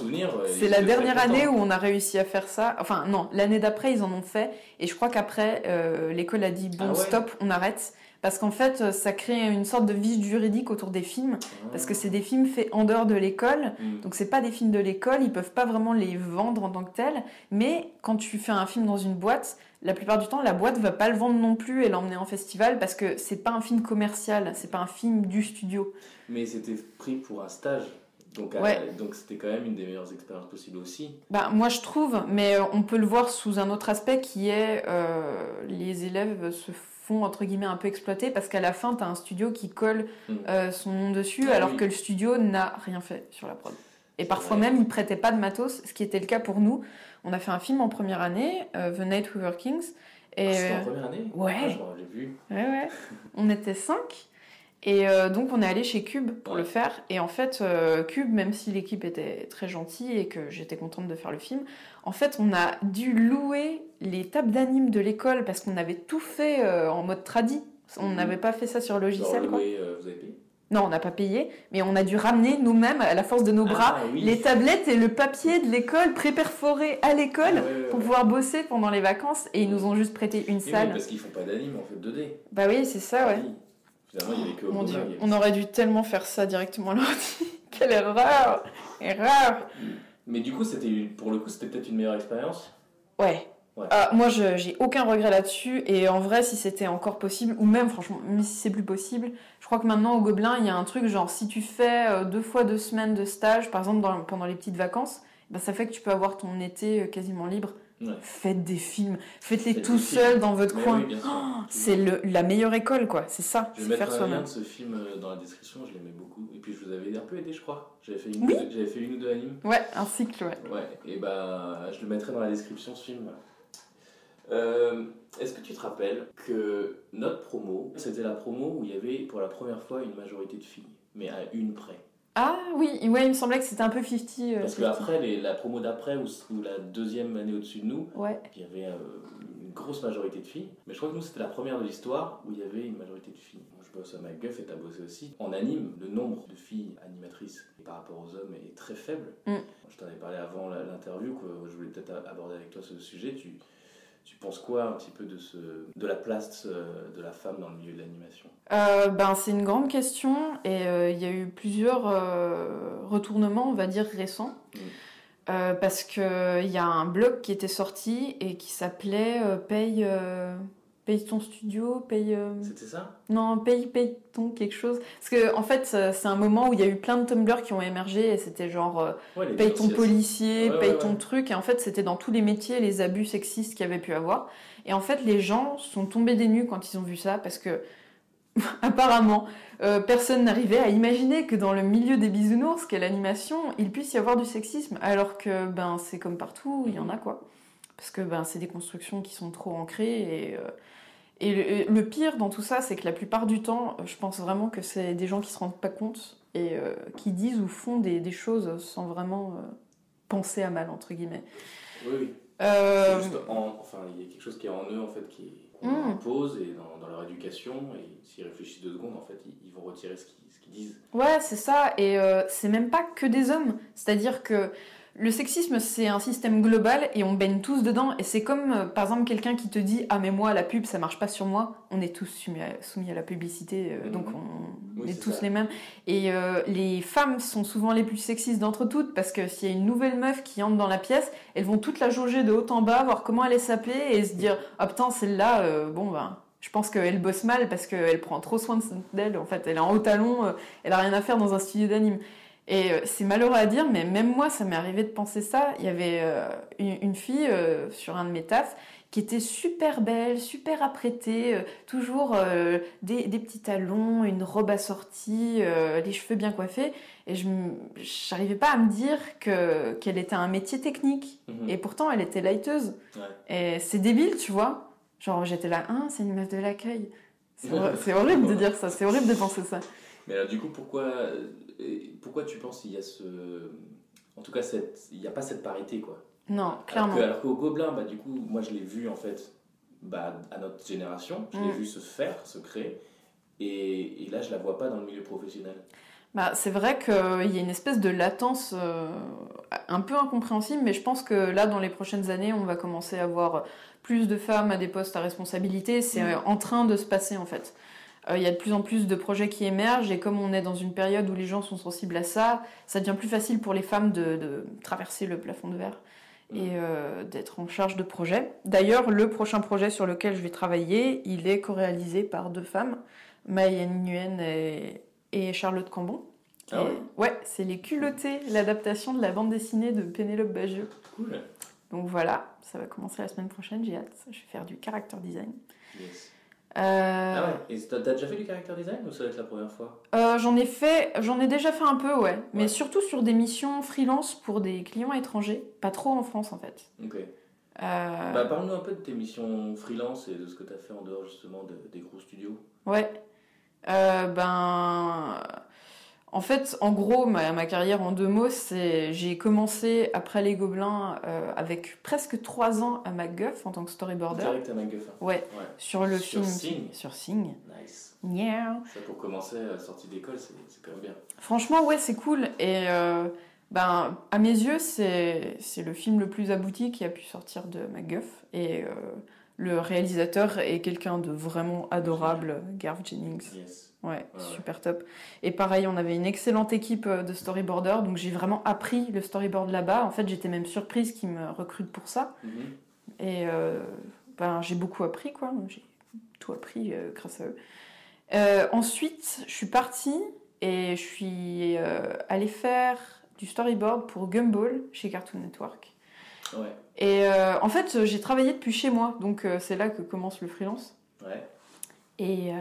C'est la dernière année où on a réussi à faire ça. Enfin, non, l'année d'après, ils en ont fait. Et je crois qu'après, euh, l'école a dit bon, Ah ouais stop, on arrête. Parce qu'en fait, euh, ça crée une sorte de vide juridique autour des films. Parce que c'est des films faits en dehors de l'école. Mm. Donc, c'est pas des films de l'école. Ils peuvent pas vraiment les vendre en tant que tels. Mais quand tu fais un film dans une boîte, la plupart du temps, la boîte va pas le vendre non plus et l'emmener en festival parce que c'est pas un film commercial. C'est pas un film du studio. Mais c'était pris pour un stage. Donc, donc c'était quand même une des meilleures expériences possibles aussi. Bah, moi je trouve, mais euh, on peut le voir sous un autre aspect qui est euh, les élèves se font entre guillemets un peu exploiter parce qu'à la fin tu as un studio qui colle Mm. euh, son nom dessus Ah alors oui. que le studio n'a rien fait sur la prod. Et parfois même ils prêtaient pas de matos, ce qui était le cas pour nous. On a fait un film en première année, euh, The Night We Were Kings, et Ah, c'était euh, en première année? ouais. Ah, je vu. Ouais, ouais. On était cinq. Et euh, donc, on est allé chez Cube pour Ouais. le faire. Et en fait, euh, Cube, même si l'équipe était très gentille et que j'étais contente de faire le film, en fait, on a dû louer les tables d'anime de l'école parce qu'on avait tout fait euh, en mode tradi. On Mhm. n'avait pas fait ça sur Genre, logiciel, quoi. vous avez payé? Non, on n'a pas payé, mais on a dû ramener nous-mêmes, à la force de nos bras, Ah, oui. les tablettes et le papier de l'école pré-perforé à l'école Ah, ouais, ouais, pour ouais. pouvoir bosser pendant les vacances. Et ils nous ont juste prêté une Oui, oui, salle. parce qu'ils font pas d'anime en fait 2D. Bah oui, c'est ça, ouais. Oui. Finalement, il y avait que Mon dieu, on aurait dû tellement faire ça directement à l'ordi. Quelle erreur Erreur Mais du coup, c'était pour le coup, c'était peut-être une meilleure expérience. Ouais. Ouais. Ah, moi, j'ai aucun regret là-dessus. Et en vrai, si c'était encore possible, ou même, franchement, même si c'est plus possible, je crois que maintenant, au Gobelin, il y a un truc genre, si tu fais euh, deux fois deux semaines de stage, par exemple, dans- pendant les petites vacances, ben, ça fait que tu peux avoir ton été euh, quasiment libre. Ouais. Faites des films. Faites-les Faites tout seul dans votre Mais coin. oui. Oh, c'est le- la meilleure école, quoi. C'est ça. Je vais faire mettre un lien de ce film euh, dans la description, je l'aimais beaucoup. Et puis je vous avais un peu aidé, je crois. J'avais fait une, Oui. ou deux- j'avais fait une ou deux animes. Ouais, un cycle, ouais. Ouais, et bah je le mettrai dans la description ce film. Euh, Est-ce que tu te rappelles que notre promo, c'était la promo où il y avait pour la première fois une majorité de filles, mais à une près. Ah oui, ouais, il me semblait que c'était un peu 50. euh, Parce que 50. après, les- la promo d'après, ou, ou la deuxième année au-dessus de nous, Ouais. il y avait euh, une grosse majorité de filles. Mais je crois que nous, c'était la première de l'histoire où il y avait une majorité de filles. Bon, je bosse à MacGuff et t'as bossé aussi. En anime, le nombre de filles animatrices par rapport aux hommes est très faible. Mm. Je t'en ai parlé avant l'interview, que je voulais peut-être aborder avec toi ce sujet. Tu, tu penses quoi un petit peu de, ce, de la place euh, de la femme dans le milieu de l'animation? Euh, ben, c'est une grande question et euh, il y a eu plusieurs euh, retournements, on va dire, récents. Mm. Euh, parce qu'il y a un blog qui était sorti et qui s'appelait paye, paye ton studio, paye... euh, C'était ça? Non, paye, paye ton quelque chose. Parce que en fait, c'est un moment où il y a eu plein de Tumblr qui ont émergé et c'était genre... euh, ouais, paye ton policier, Ouais, paye ouais, ton truc. Et en fait, c'était dans tous les métiers les abus sexistes qu'il y avait pu avoir. Et en fait, les gens sont tombés des nues quand ils ont vu ça parce que, apparemment, euh, personne n'arrivait à imaginer que dans le milieu des bisounours, qu'est l'animation, il puisse y avoir du sexisme. Alors que, ben, c'est comme partout, il y en a quoi. Parce que, ben, c'est des constructions qui sont trop ancrées et. euh, et le, le pire dans tout ça, c'est que la plupart du temps, je pense vraiment que c'est des gens qui se rendent pas compte et euh, qui disent ou font des, des choses sans vraiment euh, penser à mal, entre guillemets. Oui, oui. Euh, C'est juste en- enfin, il y a quelque chose qui est en eux en fait qui qu'on Mm. leur impose et dans, dans leur éducation et s'ils réfléchissent deux secondes en fait ils, ils vont retirer ce qu'ils ce qu'ils disent. Ouais, c'est ça. Et euh, c'est même pas que des hommes. C'est-à-dire que le sexisme, c'est un système global et on baigne tous dedans. Et c'est comme, euh, par exemple, quelqu'un qui te dit Ah, mais moi, la pub, ça marche pas sur moi. On est tous soumis à, soumis à la publicité, euh, Mhm. donc on, Oui, est tous ça. les mêmes. Et euh, les femmes sont souvent les plus sexistes d'entre toutes parce que s'il y a une nouvelle meuf qui entre dans la pièce, elles vont toute la jauger de haut en bas, voir comment elle est sapée et se dire Ah, putain, celle-là, bon, ben. Je pense qu'elle bosse mal parce qu'elle prend trop soin de- d'elle. En fait, elle est en haut talon, elle a rien à faire dans un studio d'anime. Et euh, c'est malheureux à dire, mais même moi, ça m'est arrivé de penser ça. Il y avait euh, une, une fille euh, sur un de mes tafs qui était super belle, super apprêtée, euh, toujours des, des petits talons, une robe assortie, les cheveux bien coiffés. Et je j'arrivais pas à me dire que qu'elle était un métier technique. Mhm. Et pourtant, elle était lighteuse. Ouais. Et c'est débile, tu vois. Genre, j'étais là, hein, c'est une meuf de l'accueil. C'est horrible de dire ça, c'est horrible de penser ça. Mais alors du coup pourquoi euh, pourquoi tu penses qu'il y a ce en tout cas, cette- il n'y a pas cette parité, quoi? Non, clairement. Alors que- alors qu'au Gobelin, bah, du coup, moi je l'ai vu en fait bah, à notre génération, je l'ai Mm. vu se faire, se créer, et, et là je la vois pas dans le milieu professionnel. Bah, c'est vrai qu'il y a une espèce de latence euh, un peu incompréhensible, mais je pense que là, dans les prochaines années, on va commencer à voir plus de femmes à des postes à responsabilité. C'est Mm. euh, en train de se passer, en fait. Euh, Il y a de plus en plus de projets qui émergent, et comme on est dans une période où les gens sont sensibles à ça, ça devient plus facile pour les femmes de, de traverser le plafond de verre et euh, d'être en charge de projets. D'ailleurs, le prochain projet sur lequel je vais travailler, il est co-réalisé par deux femmes, Maïen Nguyen et, et Charlotte Cambon. Ah ouais? Ouais, c'est Les Culottés, l'adaptation de la bande dessinine de Pénélope Bagieux. Cool. Donc voilà, ça va commencer la semaine prochaine, j'ai hâte. Je vais faire du character design. Yes. Euh, Ah ouais, et t'as déjà fait du character design ou ça va être la première fois? Euh, j'en ai fait, j'en ai déjà fait un peu, ouais. Mais surtout sur des missions freelance pour des clients étrangers, pas trop en France en fait. Ok. Euh, Bah, Parle-nous un peu de tes missions freelance et de ce que t'as fait en dehors justement de- des gros studios. Ouais. Euh, ben. En fait, en gros, ma, ma carrière en deux mots, c'est j'ai commencé après les Gobelins euh, avec presque trois ans à MacGuff en tant que storyboarder. Direct à MacGuffin. Ouais, Ouais. sur le Sur film. Sing. Sur Sing. Nice. Yeah. Ça pour commencer à sortie d'école, c'est quand même bien. Franchement, ouais, c'est cool. Et euh, ben, à mes yeux, c'est c'est le film le plus abouti qui a pu sortir de MacGuff. Et euh, le réalisateur est quelqu'un de vraiment adorable, Garth Jennings. Yes. Ouais, Ouais, super top. Et pareil, on avait une excellente équipe euh, de storyboarders, donc j'ai vraiment appris le storyboard là-bas. En fait, j'étais même surprise qu'ils me recrutent pour ça. Mhm. Et euh, ben, j'ai beaucoup appris, quoi. J'ai tout appris euh, grâce à eux. Euh, ensuite, je suis partie et je suis allée faire du storyboard pour Gumball chez Cartoon Network. Ouais. Et euh, en fait, j'ai travaillé depuis chez moi, donc euh, c'est là que commence le freelance. Ouais. Et euh,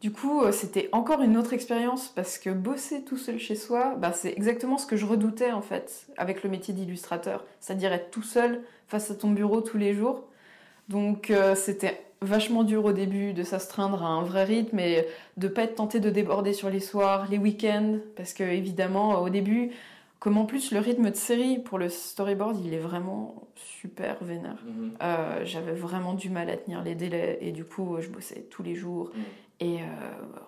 du coup, c'était encore une autre expérience parce que bosser tout seul chez soi, bah, c'est exactement ce que je redoutais en fait avec le métier d'illustrateur, c'est-à-dire être tout seul face à ton bureau tous les jours. Donc c'était vachement dur au début de s'astreindre à un vrai rythme et de pas être tenté de déborder sur les soirs, les week-ends, parce que évidemment au début, comme en plus le rythme de série pour le storyboard, il est vraiment super vénère. Mhm. Euh, j'avais vraiment du mal à tenir les délais et du coup je bossais tous les jours Mhm. et euh,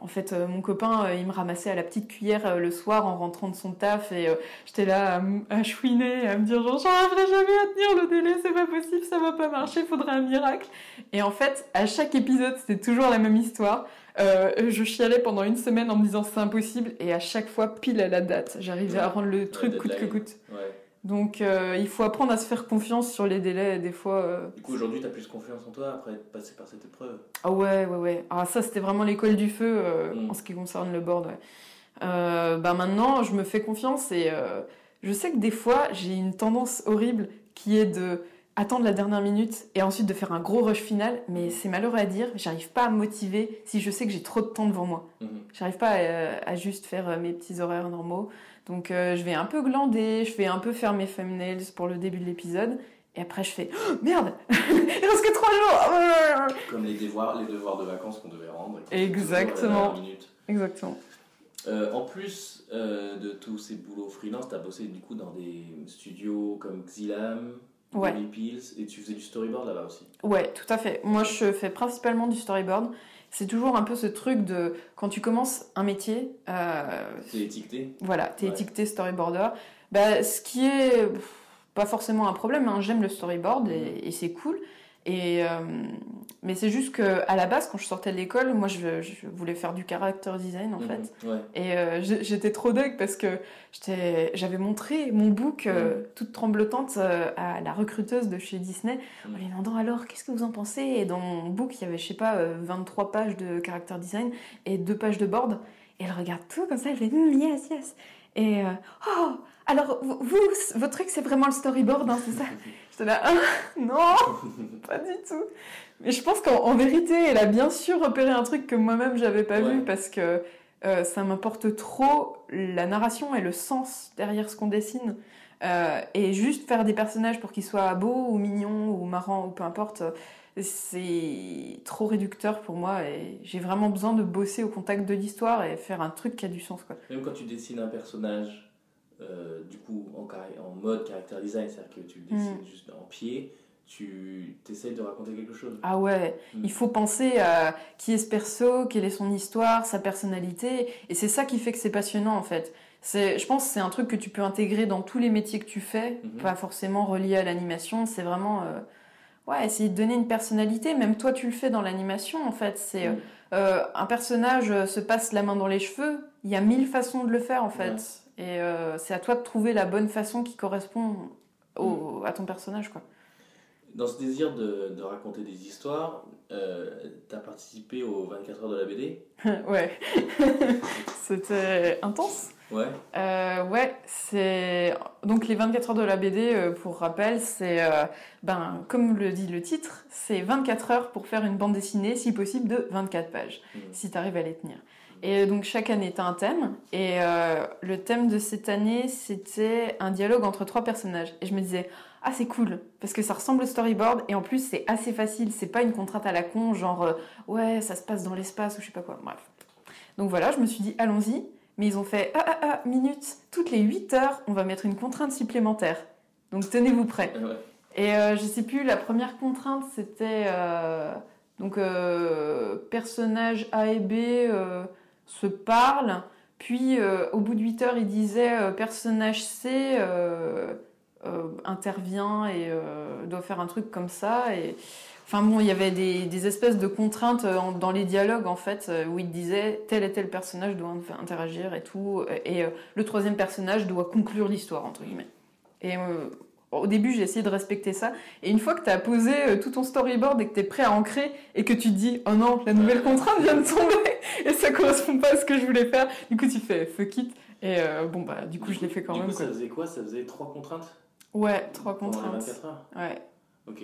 en fait euh, mon copain euh, il me ramassait à la petite cuillère le soir en rentrant de son taf et j'étais là à, à chouiner à me dire genre j'arriverai jamais à tenir le délai c'est pas possible ça va pas marcher faudrait un miracle et en fait à chaque épisode c'était toujours la même histoire Euh, je chialais pendant une semaine en me disant c'est impossible et à chaque fois pile à la date j'arrivais à rendre le truc coûte que coûte Ouais. donc euh, il faut apprendre à se faire confiance sur les délais des fois euh, Du coup, aujourd'hui, t'as plus confiance en toi après être passé par cette épreuve? Ah ouais, ouais, ouais. Ah, ça, c'était vraiment l'école du feu euh, Mm. en ce qui concerne le board. Bah maintenant, je me fais confiance et je sais que des fois, j'ai une tendance horrible qui est de attendre la dernière minute et ensuite de faire un gros rush final. Mais c'est malheureux à dire, j'arrive pas à me motiver si je sais que j'ai trop de temps devant moi. Mhm. J'arrive pas à, à juste faire euh, mes petits horaires normaux. Donc euh, je vais un peu glander, je vais un peu faire mes thumbnails pour le début de l'épisode. Et après, je fais oh, merde, il reste que trois jours. Comme les devoirs, les devoirs de vacances qu'on devait rendre. Exactement. Exactement. Euh, en plus euh, de tous ces boulots freelance, t'as bossé du coup dans des studios comme Xilam, Ouais. Pills, et tu faisais du storyboard là-bas aussi. Ouais, tout à fait. Moi, je fais principalement du storyboard. C'est toujours un peu ce truc de quand tu commences un métier, euh, T'es étiqueté voilà, t'es Ouais. étiqueté storyboarder. Bah, ce qui est pff, pas forcément un problème. hein. J'aime le storyboard et, et c'est cool. Et euh, mais c'est juste que à la base, quand je sortais de l'école, moi, je, je voulais faire du character design en fait. Ouais. Et euh, j'étais trop deg parce que j'avais montré mon book euh, toute tremblotante à la recruteuse de chez Disney en Mm. lui demandant alors qu'est-ce que vous en pensez? Et dans mon book, il y avait, je sais pas, euh, 23 pages de character design et 2 pages de board. Et elle regarde tout comme ça, elle fait Hmm, yes, yes. Et oh, alors vous, vous, votre truc, c'est vraiment le storyboard, hein, c'est ça? J'étais là, Ah, non, pas du tout. Mais je pense qu'en en vérité, elle a bien sûr repéré un truc que moi-même j'avais pas Ouais. vu parce que euh, ça m'importe trop la narration et le sens derrière ce qu'on dessine. Euh, et juste faire des personnages pour qu'ils soient beaux ou mignons ou marrants ou peu importe, c'est trop réducteur pour moi et j'ai vraiment besoin de bosser au contact de l'histoire et faire un truc qui a du sens. Quoi. Même quand tu dessines un personnage euh, du coup en, mode character design, c'est-à-dire que tu le dessines juste en pied, tu essayes de raconter quelque chose. Ah ouais, Mm. il faut penser à qui est ce perso, quelle est son histoire, sa personnalité, et c'est ça qui fait que c'est passionnant en fait. C'est, je pense que c'est un truc que tu peux intégrer dans tous les métiers que tu fais, Mhm. pas forcément relié à l'animation, c'est vraiment... euh, ouais, essayer de donner une personnalité, même toi tu le fais dans l'animation en fait, c'est... Mm. euh, un personnage euh, se passe la main dans les cheveux, il y a mille façons de le faire en fait, Ouais. Et euh, c'est à toi de trouver la bonne façon qui correspond au, à ton personnage quoi. Dans ce désir de, de raconter des histoires, euh, tu as participé aux 24 heures de la BD ouais, c'était intense. Ouais. Euh, ouais, c'est donc les 24 heures de la BD. euh, pour rappel, c'est ben comme le dit le titre, c'est 24 heures pour faire une bande dessinée, si possible de 24 pages, Mhm. si tu arrives à les tenir. Et donc chaque année, tu as un thème. Et euh, le thème de cette année, c'était un dialogue entre trois personnages. Et je me disais, ah c'est cool, parce que ça ressemble au storyboard. Et en plus, c'est assez facile. C'est pas une contrainte à la con, genre euh, ouais, ça se passe dans l'espace ou je sais pas quoi. Bref. Donc voilà, je me suis dit, allons-y. Mais ils ont fait, ah ah ah, minute, toutes les 8 heures, on va mettre une contrainte supplémentaire. Donc tenez-vous prêts. Ouais. Et euh, je sais plus, la première contrainte c'était euh, donc euh, personnage A et B euh, se parlent, puis euh, au bout de 8 heures il disait euh, personnage C euh, intervient et doit faire un truc comme ça. Et enfin bon, il y avait des, espèces de contraintes dans les dialogues en fait où il disait tel et tel personnage doit inter- interagir et tout, et le troisième personnage doit conclure l'histoire entre guillemets. Et au début, j'ai essayé de respecter ça. Et une fois que tu as posé euh, tout ton storyboard et que tu es prêt à ancrer et que tu te dis, oh non, la nouvelle contrainte vient de tomber et ça correspond pas à ce que je voulais faire, du coup, tu fais fuck it. Et euh, bon, bah, du coup, je l'ai fait quand du même. coup, quoi. ça faisait quoi? Ça faisait trois contraintes? Ouais, trois contraintes. 24 heures? Ouais. Ok.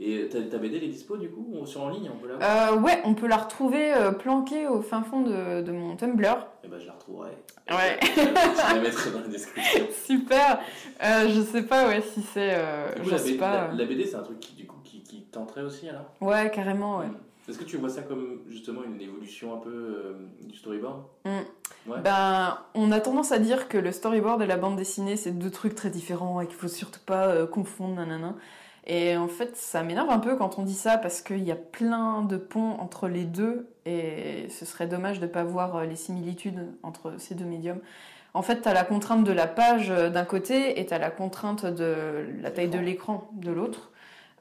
Et ta, BD, elle est dispo du coup ou Sur en ligne, on peut la Euh, ouais, on peut la retrouver euh, planquée au fin fond de, de mon Tumblr. Eh ben, je la retrouverai. Ouais. je la mettrai dans la description. Super. Euh, je sais pas ouais, si c'est. euh, la, sais BD, pas. la- la BD, c'est un truc qui, du coup, qui, qui tenterait aussi alors? Ouais, carrément, ouais. Est-ce que tu vois ça comme justement une évolution un peu du storyboard? Ouais. Ben, on a tendance à dire que le storyboard et la bande dessinée, c'est deux trucs très différents et qu'il faut surtout pas confondre, nanana. Et en fait, ça m'énerve un peu quand on dit ça parce qu'il y a plein de ponts entre les deux et ce serait dommage de pas voir euh, les similitudes entre ces deux médiums. En fait, t'as la contrainte de la page euh, d'un côté et t'as la contrainte de la taille de l'écran de l'autre.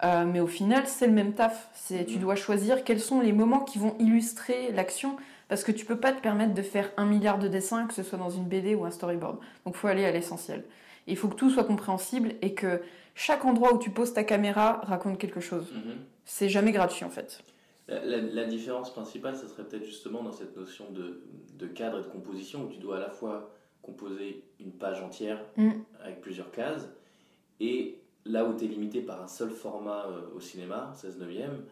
Euh, mais au final, c'est le même taf. Tu dois choisir quels sont les moments qui vont illustrer l'action parce que tu peux pas te permettre de faire un milliard de dessins, que ce soit dans une BD ou un storyboard. Donc faut aller à l'essentiel. Il faut que tout soit compréhensible et que chaque endroit où tu poses ta caméra raconte quelque chose. Mhm. C'est jamais gratuit en fait. La, la- la différence principale, ce serait peut-être justement dans cette notion de, de cadre et de composition où tu dois à la fois composer une page entière Mm. avec plusieurs cases et là où tu es limité par un seul format euh, au cinéma, 16 neuvième,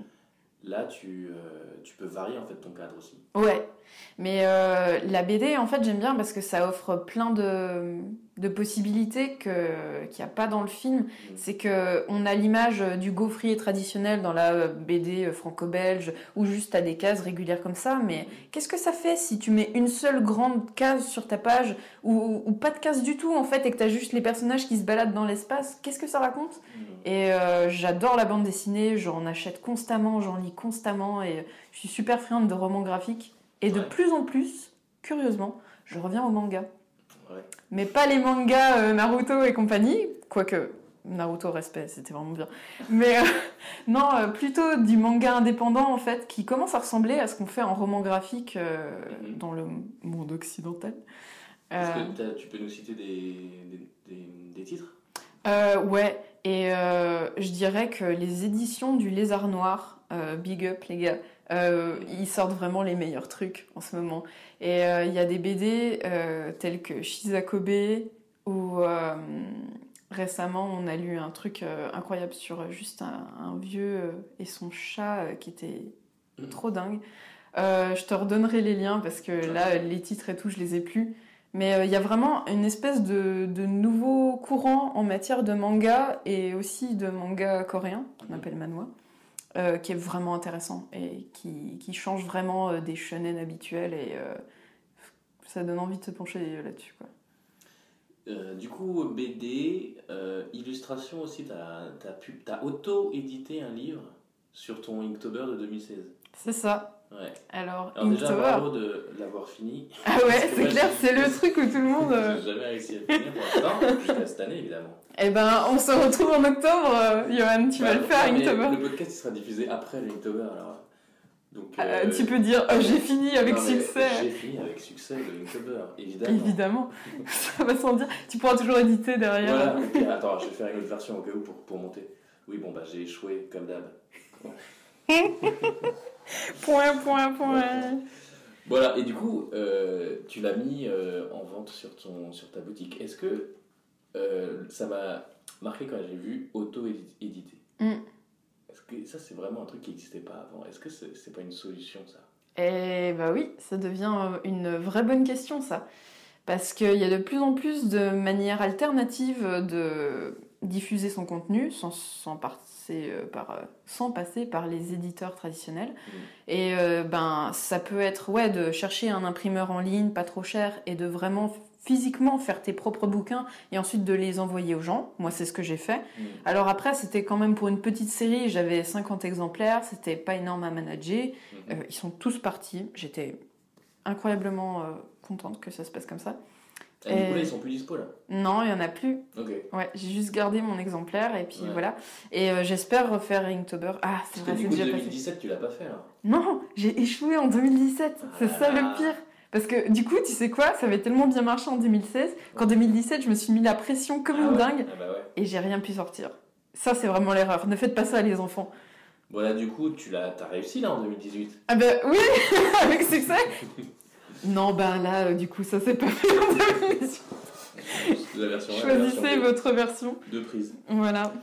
là tu, euh, tu peux varier en fait ton cadre aussi. Ouais. Mais euh, la BD, en fait, j'aime bien parce que ça offre plein de, de possibilités que- qu'il n'y a pas dans le film. C'est que on a l'image du gaufrier traditionnel dans la euh, BD franco-belge, ou juste à des cases régulières comme ça. Mais qu'est-ce que ça fait si tu mets une seule grande case sur ta page, ou, ou- ou pas de case du tout en fait, et que tu as juste les personnages qui se baladent dans l'espace? Qu'est-ce que ça raconte? Mhm. Et euh, j'adore la bande dessinée, j'en achète constamment, j'en lis constamment, et je suis super friande de romans graphiques. Et de Ouais. plus en plus, curieusement, je reviens au manga. Ouais. Mais pas les mangas euh, Naruto et compagnie, quoique Naruto respect, c'était vraiment bien. Mais euh, non, euh, plutôt du manga indépendant en fait, qui commence à ressembler à ce qu'on fait en roman graphique euh, Mhm. dans le monde occidental. Est-ce que tu peux nous citer des, des, des- des titres? ouais, et je dirais que les éditions du Lézard Noir, big up les gars, euh, ils sortent vraiment les meilleurs trucs en ce moment. Et euh, il y a des BD euh, tels que Shizakobe, ou euh, récemment on a lu un truc incroyable sur juste un, un vieux et son chat qui était Mhm. trop dingue. Je te redonnerai les liens parce que là, les titres et tout, je les ai plus. Mais euh, il y a vraiment une espèce de, de nouveau courant en matière de manga et aussi de manga coréen, qu'on appelle manhwa, euh, qui est vraiment intéressant et qui, qui change vraiment euh, des shonen habituels et euh, ça donne envie de se pencher là-dessus. Quoi. Du coup, BD, illustration aussi, tu as, auto-édité un livre sur ton Inktober de 2016. C'est ça. Ouais. Alors, Alors déjà, bravo de l'avoir fini. Ah ouais, c'est clair, c'est le truc où tout le monde... J'ai jamais réussi à finir pour l'instant, jusqu'à cette année évidemment. Eh ben, on se retrouve en octobre, Johan, tu vas le faire, Inktober. Le podcast sera diffusé après l'Inktober, alors donc, ah, euh, tu peux dire oh, j'ai fini avec succès. J'ai fini avec succès le Inktober, évidemment. Évidemment, ça va sans dire. Tu pourras toujours éditer derrière. Voilà, attends, je vais faire une autre version au cas où pour, pour monter. Oui, bon, bah j'ai échoué comme d'hab. point, point, point. Voilà, et du coup, euh, tu l'as mis euh, en vente sur, ton, sur ta boutique. Est-ce que ça m'a marqué quand j'ai vu auto-éditer mm ça, c'est vraiment un truc qui n'existait pas avant? Est-ce que c'est pas une solution, ça? Eh bah oui, ça devient euh, une vraie bonne question, ça. Parce qu'il y a de plus en plus de manières alternatives de diffuser son contenu sans, sans passer, euh, par, euh, sans passer par les éditeurs traditionnels. Mmh. Et ben, ça peut être ouais, de chercher un imprimeur en ligne pas trop cher et de vraiment physiquement faire tes propres bouquins et ensuite de les envoyer aux gens. Moi, c'est ce que j'ai fait. Mm. Alors après, c'était quand même pour une petite série, j'avais 50 exemplaires, c'était pas énorme à manager. Mm-hmm. Euh, ils sont tous partis. J'étais incroyablement euh, contente que ça se passe comme ça. Et, du coup, là, ils sont plus dispo là? Non, il y en a plus. Ok. Ouais, j'ai juste gardé mon exemplaire et puis voilà. Et euh, j'espère refaire Inktober. Ah, c'est vrai, c'est déjà 2017, tu l'as pas fait là Non, j'ai échoué en 2017. c'est ça le pire. Parce que du coup, tu sais quoi, ça avait tellement bien marché en 2016 qu'en 2017, je me suis mis la pression comme ah une dingue ah bah et j'ai rien pu sortir. Ça, c'est vraiment l'erreur. Ne faites pas ça, les enfants. Bon, là, du coup, tu l'as, as réussi là en 2018 Ah, bah oui, avec succès Non, bah là, euh, du coup, ça s'est pas fait en 2018. La version Choisissez votre version. De prise. Voilà.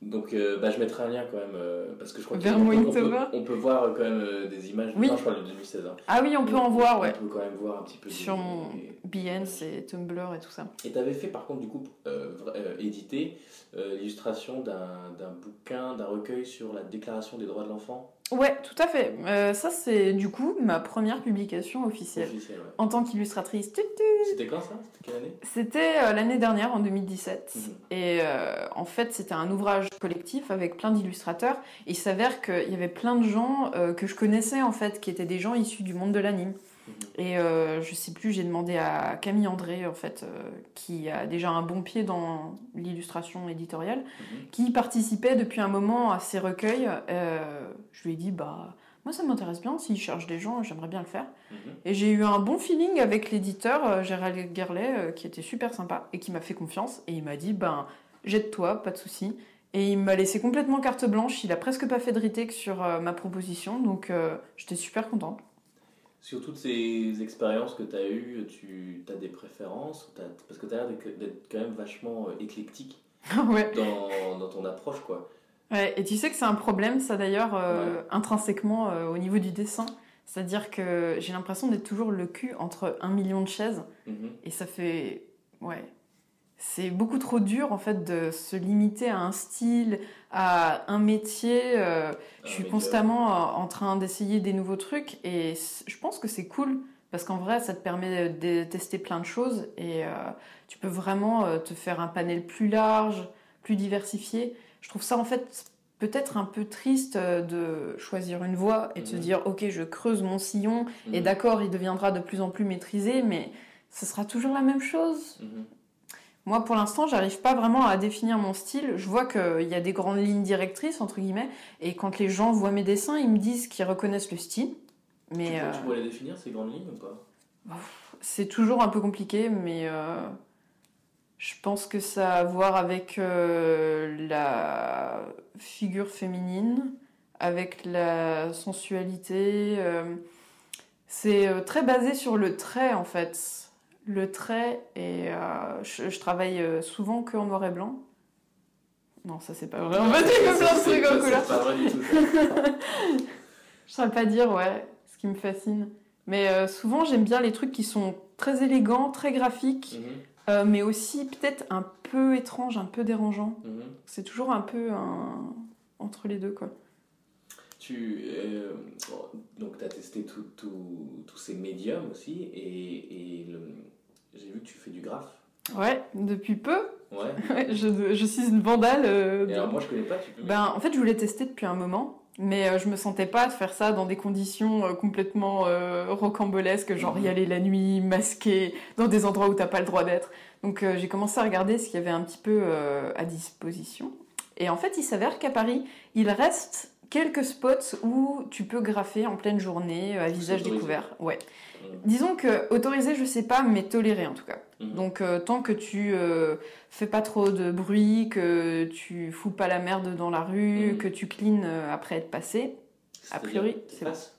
Donc, euh, bah, je mettrai un lien quand même, euh, parce que je crois qu'on peut, on peut voir quand même euh, des images. Oui. Non, je parle de 2016. Hein. Ah oui, on peut en voir, ouais. On peut quand même voir un petit peu. Sur mon Behance et Tumblr et tout ça. Et tu avais fait par contre, du coup, éditer l'illustration d'un bouquin, d'un recueil sur la déclaration des droits de l'enfant? Ouais, tout à fait. Euh, ça, c'est du coup ma première publication officielle. En tant qu'illustratrice. C'était quand ça? C'était quelle année? C'était euh, l'année dernière, en 2017. Mhm. Et euh, en fait, c'était un ouvrage collectif avec plein d'illustrateurs. Il s'avère qu'il y avait plein de gens que je connaissais, en fait, qui étaient des gens issus du monde de l'anime. Mhm. Et euh, je sais plus, j'ai demandé à Camille André, en fait, euh, qui a déjà un bon pied dans l'illustration éditoriale, mhm. qui participait depuis un moment à ces recueils. Euh, je lui ai dit, bah, moi ça m'intéresse bien, s'il cherche des gens, j'aimerais bien le faire. Mhm. Et j'ai eu un bon feeling avec l'éditeur, Gérald Gerlet, qui était super sympa et qui m'a fait confiance. Et il m'a dit, ben, jette-toi, pas de souci. Et il m'a laissé complètement carte blanche, il a presque pas fait de retake sur ma proposition, donc j'étais super contente. Sur toutes ces expériences que tu as eues, tu as des préférences Parce que tu as l'air d'être quand même vachement euh, éclectique dans, dans, ton approche. quoi. Ouais, et tu sais que c'est un problème, ça d'ailleurs, euh, intrinsèquement euh, au niveau du dessin. C'est-à-dire que j'ai l'impression d'être toujours le cul entre un million de chaises. Mhm. Et ça fait. Ouais c'est beaucoup trop dur en fait de se limiter à un style, à un métier. Euh, je suis constamment euh, en train d'essayer des nouveaux trucs et je pense que c'est cool parce qu'en vrai ça te permet de tester plein de choses et euh, tu peux vraiment te faire un panel plus large, plus diversifié. Je trouve ça en fait peut-être un peu triste de choisir une voie et de se mhm. dire ok je creuse mon sillon et mhm. d'accord il deviendra de plus en plus maîtrisé mais ce sera toujours la même chose. Mhm. Moi, pour l'instant, j'arrive pas vraiment à définir mon style. Je vois qu'il y a des grandes lignes directrices, entre guillemets, et quand les gens voient mes dessins, ils me disent qu'ils reconnaissent le style. Mais, tu, euh... tu pourrais les définir, ces grandes lignes ou pas? C'est toujours un peu compliqué, mais euh, je pense que ça a à voir avec euh, la figure féminine, avec la sensualité. Euh, c'est très basé sur le trait, en fait le trait et euh, je, travaille euh, souvent que en noir et blanc. Non, ça c'est pas vrai. On va dire plein de trucs en couleur. C'est pas vrai du tout. je saurais pas dire, ouais, ce qui me fascine. Mais euh, souvent j'aime bien les trucs qui sont très élégants, très graphiques, mhm. mais aussi peut-être un peu étranges, un peu dérangeants. Mhm. C'est toujours un peu entre les deux, quoi. Tu, donc, tu as testé tous ces médiums aussi, et, et le, j'ai vu que tu fais du graphe. Ouais, depuis peu. Ouais. je, je suis une vandale. euh, Et de- alors moi je connais pas, tu peux Ben, en fait, je voulais tester depuis un moment, mais euh, je me sentais pas de faire ça dans des conditions euh, complètement euh, rocambolesques, genre y aller la nuit, masqué, dans des endroits où t'as pas le droit d'être. Donc euh, j'ai commencé à regarder ce qu'il y avait un petit peu à disposition. Et en fait, il s'avère qu'à Paris, il reste quelques spots où tu peux graffer en pleine journée, à visage découvert. Ouais. Disons que autorisé, je sais pas, mais toléré en tout cas. Mhm. Donc euh, tant que tu euh, fais pas trop de bruit, que tu fous pas la merde dans la rue, Mhm. que tu cleans euh, après être passé. a priori, c'est face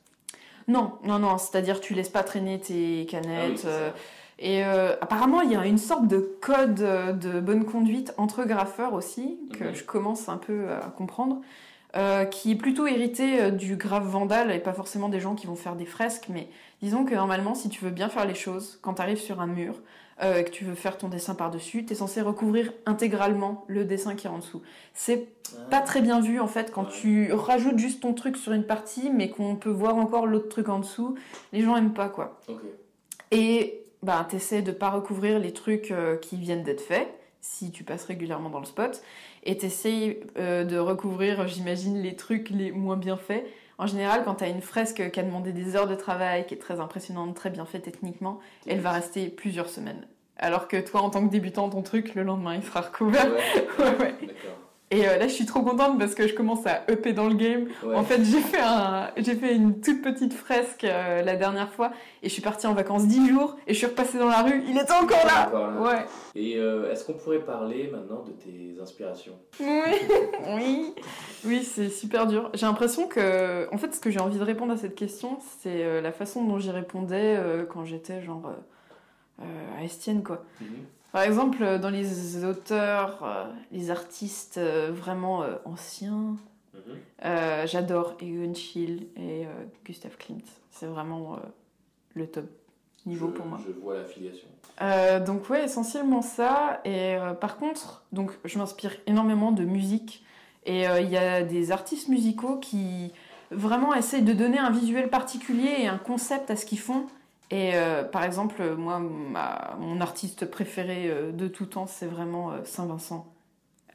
Non, non, non, c'est-à-dire tu laisses pas traîner tes Ah oui, canettes. ça. et apparemment, il y a une sorte de code de bonne conduite entre graffeurs aussi, que Mhm. je commence un peu à comprendre, euh, qui est plutôt hérité euh, du grave vandal et pas forcément des gens qui vont faire des fresques, mais disons que normalement, si tu veux bien faire les choses, quand tu arrives sur un mur, euh, et que tu veux faire ton dessin par-dessus, tu es censé recouvrir intégralement le dessin qui est en dessous. C'est Ah. pas très bien vu en fait quand tu rajoutes juste ton truc sur une partie, mais qu'on peut voir encore l'autre truc en dessous. Les gens aiment pas quoi. Et bah, t'essaies de pas recouvrir les trucs euh, qui viennent d'être faits, si tu passes régulièrement dans le spot, et t'essayes euh, de recouvrir, j'imagine, les trucs les moins bien faits. En général, quand t'as une fresque qui a demandé des heures de travail, qui est très impressionnante, très bien faite techniquement, elle va rester plusieurs semaines. Alors que toi, en tant que débutant, ton truc, le lendemain, il sera recouvert. Ouais, Ouais, ouais. d'accord. Et euh, là, je suis trop contente parce que je commence à upper dans le game. Ouais. En fait, j'ai fait, un, j'ai fait une toute petite fresque euh, la dernière fois et je suis partie en vacances 10 jours et je suis repassée dans la rue. Il était encore là Encore là. Ouais. Et euh, est-ce qu'on pourrait parler maintenant de tes inspirations? Oui. oui. Oui, c'est super dur. J'ai l'impression que, en fait, ce que j'ai envie de répondre à cette question, c'est la façon dont j'y répondais quand j'étais genre à Estienne, quoi. Mhm. Par exemple, euh, dans les auteurs, euh, les artistes euh, vraiment euh, anciens, Mhm. J'adore Egon Schiele et Gustav Klimt. C'est vraiment le top niveau Je- pour moi. Je vois l'affiliation. Donc ouais, essentiellement ça. Et par contre, donc je m'inspire énormément de musique. Et il y a des artistes musicaux qui vraiment essayent de donner un visuel particulier et un concept à ce qu'ils font. Et euh, par exemple, moi, ma- mon artiste préféré euh, de tout temps, c'est vraiment euh, Saint-Vincent,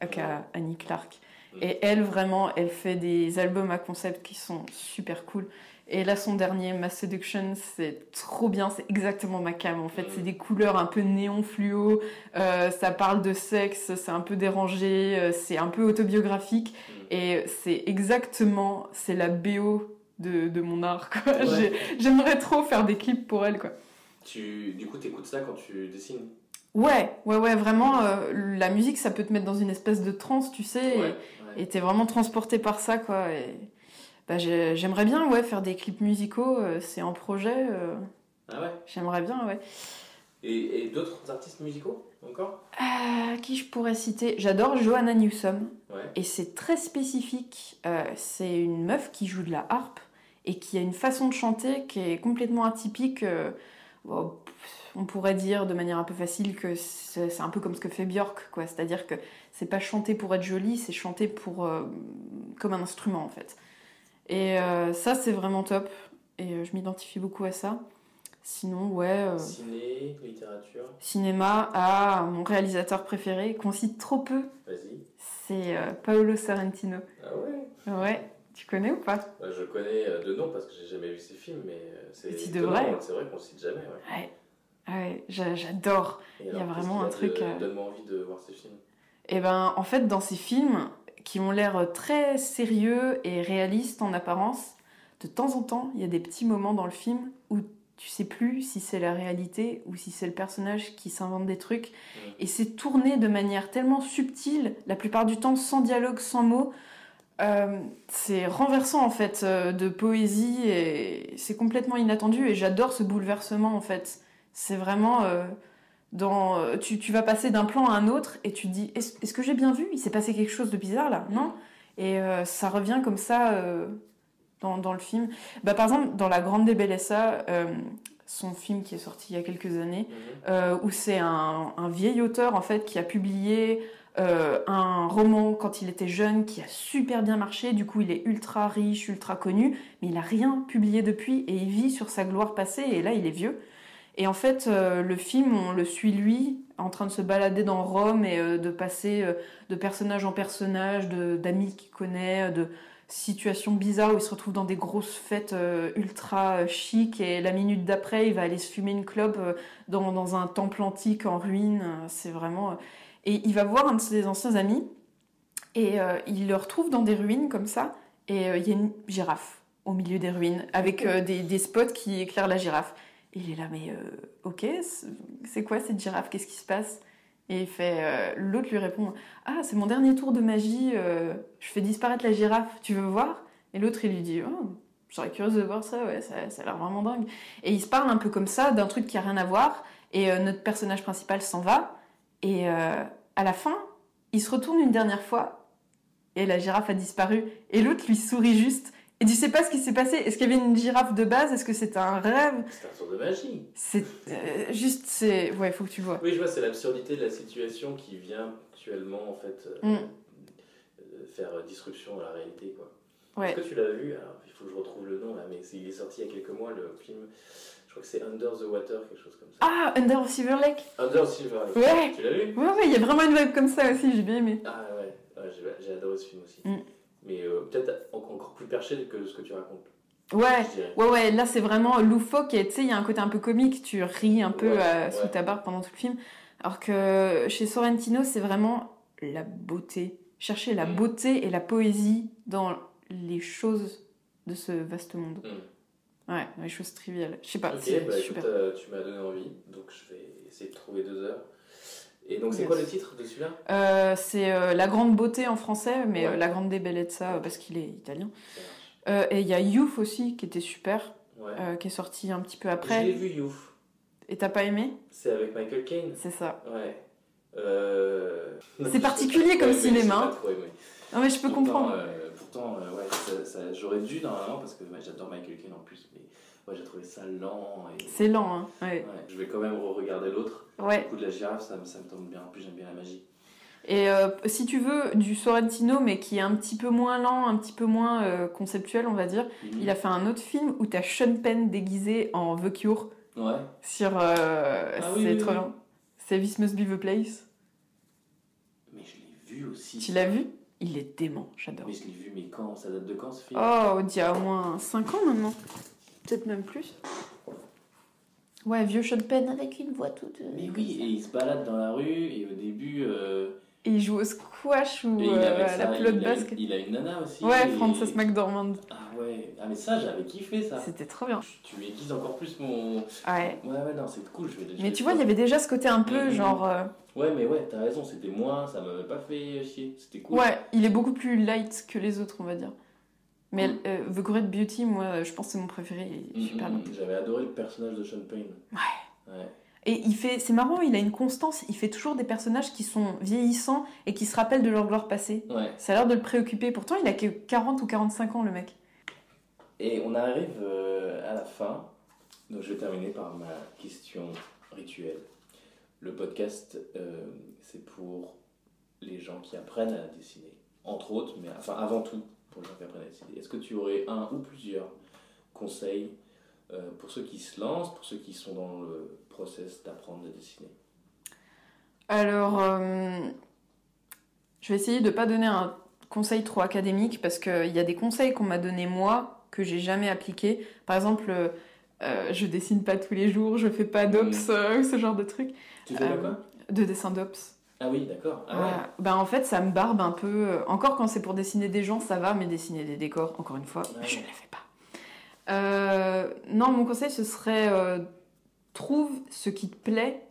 aka Annie Clark. Et elle, vraiment, elle fait des albums à concept qui sont super cool. Et là, son dernier, Mass Seduction, c'est trop bien, c'est exactement ma cam. En fait, c'est des couleurs un peu néon fluo, euh, ça parle de sexe, c'est un peu dérangé, c'est un peu autobiographique. Mhm. Et c'est exactement, c'est la BO de, de mon art. Ouais. J'aimerais trop faire des clips pour elle. quoi. Tu, du coup, t'écoutes ça quand tu dessines? Ouais, ouais, ouais, vraiment, euh, la musique, ça peut te mettre dans une espèce de transe, tu sais. et- ouais. et t'es vraiment transporté par ça quoi et bah, j'ai- j'aimerais bien ouais faire des clips musicaux euh, c'est en projet euh, Ah ouais? j'aimerais bien ouais Et, et d'autres artistes musicaux encore? Qui je pourrais citer? J'adore Johanna Newsom Ouais. et c'est très spécifique Euh, c'est une meuf qui joue de la harpe et qui a une façon de chanter qui est complètement atypique euh, pff, on pourrait dire de manière un peu facile que c'est un peu comme ce que fait Björk quoi. C'est à dire que c'est pas chanter pour être jolie c'est chanter pour euh, comme un instrument en fait. Et euh, ça c'est vraiment top. Et je m'identifie beaucoup à ça. Sinon ouais Ciné, littérature, cinéma à mon réalisateur préféré qu'on cite trop peu. Vas-y. c'est Paolo Sorrentino Ah ouais? Ouais tu connais ou pas? Bah, Je connais euh, de nom parce que j'ai jamais vu ces films, mais euh, c'est étonnant, devrais. C'est vrai qu'on cite jamais. Ouais. ouais ouais j'a- j'adore Il y a vraiment un truc, euh, Donne-moi envie de voir ces films? Et ben, en fait, dans ces films qui ont l'air très sérieux et réalistes en apparence, de temps en temps, il y a des petits moments dans le film où tu sais plus si c'est la réalité ou si c'est le personnage qui s'invente des trucs. Mm. Et c'est tourné de manière tellement subtile, la plupart du temps sans dialogue, sans mots. Euh, c'est renversant en fait euh, de poésie et c'est complètement inattendu et j'adore ce bouleversement en fait. C'est vraiment euh, dans tu, tu vas passer d'un plan à un autre et tu te dis est-ce que j'ai bien vu? Il s'est passé quelque chose de bizarre là Non? Et euh, ça revient comme ça dans, dans le film. Bah, par exemple, dans La Grande Bellezza, euh, son film qui est sorti il y a quelques années, Mhm. où c'est un, un vieil auteur en fait qui a publié euh, un roman quand il était jeune qui a super bien marché. Du coup, il est ultra riche, ultra connu, mais il a rien publié depuis et il vit sur sa gloire passée. Et là, il est vieux. Et en fait, euh, le film, on le suit lui, en train de se balader dans Rome et euh, de passer de personnage en personnage, d'amis qu'il connaît, de situations bizarres où il se retrouve dans des grosses fêtes ultra chic et la minute d'après, il va aller se fumer une clope dans, dans un temple antique en ruine. C'est vraiment. Et il va voir un de ses anciens amis et euh, il le retrouve dans des ruines comme ça et euh, il y a une girafe au milieu des ruines avec euh, des, des spots qui éclairent la girafe. Et il est là, mais ok, c'est- c'est quoi cette girafe? Qu'est-ce qui se passe? Et il fait, euh, l'autre lui répond, ah c'est mon dernier tour de magie, euh, je fais disparaître la girafe, tu veux voir Et l'autre il lui dit, oh, je serais curieuse de voir ça, ouais, ça, ça a l'air vraiment dingue. Et ils se parlent un peu comme ça d'un truc qui a rien à voir. Et euh, notre personnage principal s'en va. Et euh, à la fin, il se retourne une dernière fois et la girafe a disparu. Et l'autre lui sourit juste. Et tu sais pas ce qui s'est passé? Est-ce qu'il y avait une girafe de base? Est-ce que c'était un rêve? C'est un tour de magie. C'est euh, juste, c'est. Ouais, faut que tu vois. Oui, je vois, c'est l'absurdité de la situation qui vient actuellement, en fait, euh, Mm. faire disruption à la réalité, quoi. Ouais. Est-ce que tu l'as vu? Alors, il faut que je retrouve le nom, là, mais il est sorti il y a quelques mois, le film. Je crois que c'est Under the Water, quelque chose comme ça. Ah, Under of Silver Lake Under Silver Lake. Ouais. Tu l'as vu? Ouais, ouais, il y a vraiment une vibe comme ça aussi, j'ai bien aimé. Ah ouais, ouais, j'ai adoré ce film aussi. Mm. Mais euh, peut-être encore plus perché que ce que tu racontes. Ouais. Ouais, ouais, là c'est vraiment loufoque et tu sais, il y a un côté un peu comique, tu ris un peu Ouais, euh, sous ouais. ta barbe pendant tout le film. Alors que chez Sorrentino, c'est vraiment la beauté. Chercher la Mm. beauté et la poésie dans les choses de ce vaste monde. Mm. Ouais, les choses triviales. Je sais pas, Ok, bah, super. écoute, euh, tu m'as donné envie, donc je vais essayer de trouver deux heures. Et donc, c'est Yes. quoi le titre de celui-là? Euh, c'est euh, La Grande Beauté en français, mais Ouais. La Grande Bellezza euh, parce qu'il est italien. Et il y a Youth aussi qui était super, Ouais. qui est sorti un petit peu après. vu, Youth. Et t'as pas aimé? C'est avec Michael Caine. C'est ça. Ouais. C'est particulier comme cinéma. j'ai pas trop aimé. Non mais je peux comprendre. Pourtant, euh, ouais, ça- ça- j'aurais dû normalement parce que j'adore Michael Caine en plus, mais ouais, j'ai trouvé ça lent. Et... C'est lent, hein. Ouais. Ouais, je vais quand même re-regarder l'autre. ouais. Le coup de la girafe, ça, me- ça me tombe bien. En plus, j'aime bien la magie. Et euh, si tu veux du Sorrentino, mais qui est un petit peu moins lent, un petit peu moins euh, conceptuel, on va dire, il a fait un autre film où t'as Sean Penn déguisé en The Cure Ouais. sur. euh, Ah c'est oui, trop oui. C'est This Must Be the Place. Mais je l'ai vu aussi. Tu l'as vu? Il est dément, j'adore. Mais je l'ai vu, mais quand Ça date de quand ce film? Oh, il y a au moins 5 ans maintenant. Peut-être même plus. Ouais, vieux Sean Penn avec une voix toute. euh, Mais oui, et il se balade dans la rue, et au début. euh, Et il joue au squash ou euh, à la pelote il, a, basket. il a une nana aussi. Ouais, et- Frances McDormand. Ah ouais, ah mais ça j'avais kiffé ça. C'était trop bien. Tu aiguises encore plus mon. Ouais. Ouais, ouais, non, c'est cool, je vais je Mais vais tu vois, il y avait déjà ce côté un peu Mhm. genre. euh, Ouais, mais ouais, t'as raison, c'était moins, ça m'avait pas fait chier, c'était cool. Ouais, il est beaucoup plus light que les autres, on va dire. Mais Mm. euh, The Great Beauty, moi, je pense que c'est mon préféré. Il est Mm, super mm, bien. mm, J'avais adoré le personnage de Sean Payne. Ouais. Ouais. Et il fait, c'est marrant, il a une constance. Il fait toujours des personnages qui sont vieillissants et qui se rappellent de leur gloire passée. Ouais. Ça a l'air de le préoccuper. Pourtant, il a que 40 ou 45 ans, le mec. Et on arrive euh, à la fin, donc je vais terminer par ma question rituelle. Le podcast, euh, c'est pour les gens qui apprennent à dessiner, entre autres, mais enfin avant tout pour les gens qui apprennent à dessiner. Est-ce que tu aurais un ou plusieurs conseils euh, pour ceux qui se lancent, pour ceux qui sont dans le process d'apprendre à dessiner Alors, euh, je vais essayer de pas donner un conseil trop académique parce qu'il y a des conseils qu'on m'a donnés moi que j'ai jamais appliqués. Par exemple, euh, je dessine pas tous les jours, je fais pas d'ops, euh, ce genre de truc. Tu fais pas quoi? De dessin d'ops. Ah oui, d'accord. Ah ouais. Voilà. Ben, en fait, ça me barbe un peu. Encore quand c'est pour dessiner des gens, ça va, mais dessiner des décors, encore une fois, Ouais. je ne le fais pas. Euh, non, mon conseil, ce serait euh, trouve ce qui te plaît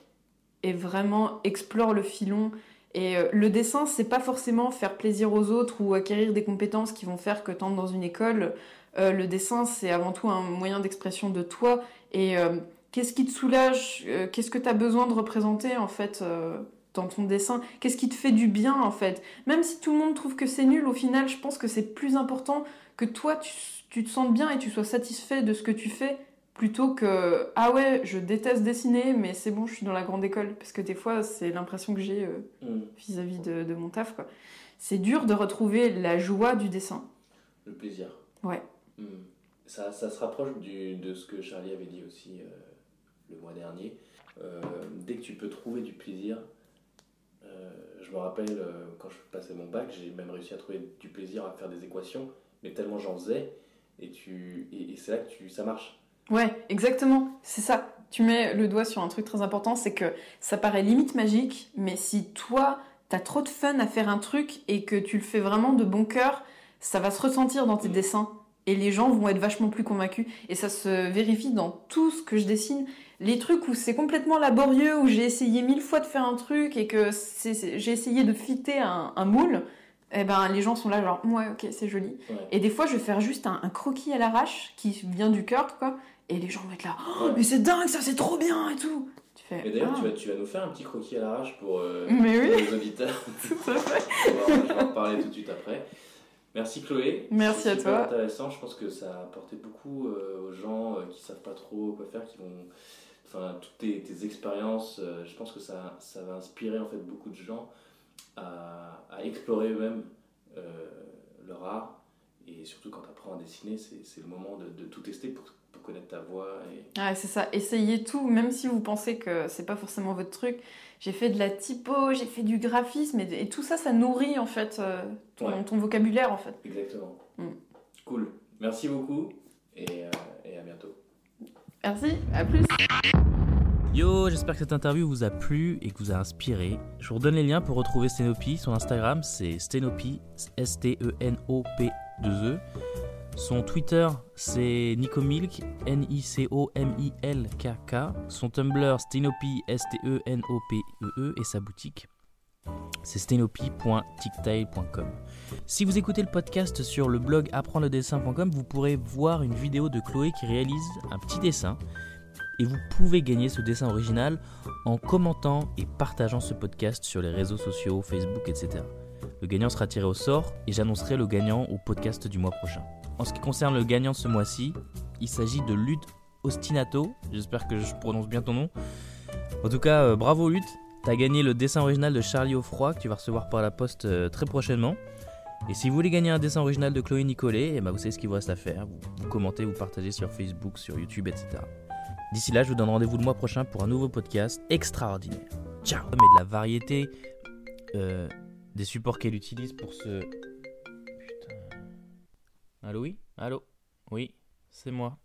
et vraiment explore le filon. Et euh, le dessin, c'est pas forcément faire plaisir aux autres ou acquérir des compétences qui vont faire que tu entres dans une école. Le dessin, c'est avant tout un moyen d'expression de toi. Et qu'est-ce qui te soulage Qu'est-ce que tu as besoin de représenter en fait dans ton dessin? Qu'est-ce qui te fait du bien en fait? Même si tout le monde trouve que c'est nul, au final, je pense que c'est plus important que toi, tu, tu te sentes bien et tu sois satisfait de ce que tu fais plutôt que ah ouais, je déteste dessiner, mais c'est bon, je suis dans la grande école. Parce que des fois, c'est l'impression que j'ai euh, Hmm. vis-à-vis de, de mon taf. quoi. C'est dur de retrouver la joie du dessin. Le plaisir. Ouais. Hmm. Ça, ça se rapproche du, de ce que Charlie avait dit aussi. euh, le mois dernier. Euh, dès que tu peux trouver du plaisir, je me rappelle quand je passais mon bac, j'ai même réussi à trouver du plaisir à faire des équations, mais tellement j'en faisais, et, tu, et, et c'est là que tu, ça marche. Ouais, exactement, c'est ça. Tu mets le doigt sur un truc très important, c'est que ça paraît limite magique, mais si toi, t'as trop de fun à faire un truc et que tu le fais vraiment de bon cœur, ça va se ressentir dans tes Mm. dessins. Et les gens vont être vachement plus convaincus. Et ça se vérifie dans tout ce que je dessine. Les trucs où c'est complètement laborieux, où j'ai essayé mille fois de faire un truc et que j'ai essayé de fitter un, un moule, eh ben les gens sont là genre, ouais, ok, c'est joli. Ouais. Et des fois, je vais faire juste un, un croquis à l'arrache qui vient du cœur, quoi. Et les gens vont être là, oh, Ouais. mais c'est dingue, ça c'est trop bien et tout. Tu fais, Et d'ailleurs, ah. tu, vas, tu vas nous faire un petit croquis à l'arrache pour, euh, Mais pour oui. les auditeurs. Tout à fait. on, va, en parler tout de suite après. Merci Chloé. Merci à super toi. intéressant. Je pense que ça a apporté beaucoup euh, aux gens euh, qui savent pas trop quoi faire, qui vont. Enfin, toutes tes, tes expériences, euh, je pense que ça, ça va inspirer en fait beaucoup de gens à, à explorer eux-mêmes euh, leur art. Et surtout quand tu apprends à dessiner, c'est le moment de, de tout tester pour, pour connaître ta voix. Et... Ouais, c'est ça. Essayez tout, même si vous pensez que c'est pas forcément votre truc. J'ai fait de la typo, j'ai fait du graphisme, et, et tout ça, ça nourrit en fait euh, ton, Ouais. ton vocabulaire en fait. Exactement. Mm. Cool. Merci beaucoup et, euh, et à bientôt. Merci, à plus. Yo, j'espère que cette interview vous a plu et que vous a inspiré. Je vous redonne les liens pour retrouver Stenopi. Son Instagram, c'est Stenopi, S-T-E-N-O-P 2 E. Son Twitter, c'est Nicomilk, N-I-C-O-M-I-L-K-K. Son Tumblr, Stenopi, S-T-E-N-O-P-E-E. E Et sa boutique, c'est stenopi.tictail.com. Si vous écoutez le podcast sur le blog apprendredessin.com, vous pourrez voir une vidéo de Chloé qui réalise un petit dessin et vous pouvez gagner ce dessin original en commentant et partageant ce podcast sur les réseaux sociaux, Facebook, etc. Le gagnant sera tiré au sort et j'annoncerai le gagnant au podcast du mois prochain. En ce qui concerne le gagnant ce mois-ci, il s'agit de Lutte Ostinato. J'espère que je prononce bien ton nom. En tout cas, euh, bravo Lutte. T'as gagné le dessin original de Charlie Offroy que tu vas recevoir par la poste euh, très prochainement. Et si vous voulez gagner un dessin original de Chloé Nicolet, eh ben, vous savez ce qu'il vous reste à faire. Vous commentez, vous partagez sur Facebook, sur YouTube, etc. D'ici là, je vous donne rendez-vous le mois prochain pour un nouveau podcast extraordinaire. Ciao Mais de la variété euh, des supports qu'elle utilise pour ce... Putain... Allô, oui Allô Oui, c'est moi.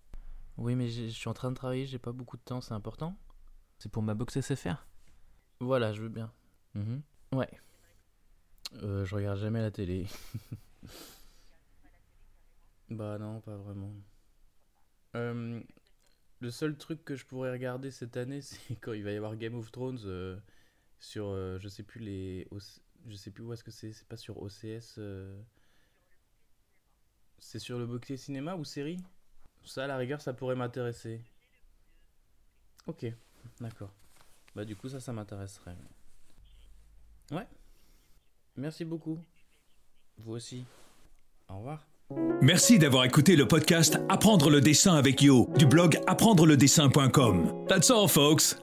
Oui, mais je suis en train de travailler, j'ai pas beaucoup de temps, c'est important C'est pour ma box SFR Voilà, je veux bien. Mhm. Ouais. Euh, je regarde jamais la télé. bah non, pas vraiment. Euh, le seul truc que je pourrais regarder cette année, c'est quand il va y avoir Game of Thrones euh, sur, euh, je sais plus les, je sais plus où est-ce que c'est, c'est pas sur OCS. euh, C'est sur le bouquet cinéma ou série? Ça, à la rigueur, ça pourrait m'intéresser. Ok, d'accord. Bah du coup, ça, ça m'intéresserait. Ouais. Merci beaucoup. Vous aussi. Au revoir. Merci d'avoir écouté le podcast Apprendre le dessin avec Yo du blog apprendreledessin.com. That's all, folks.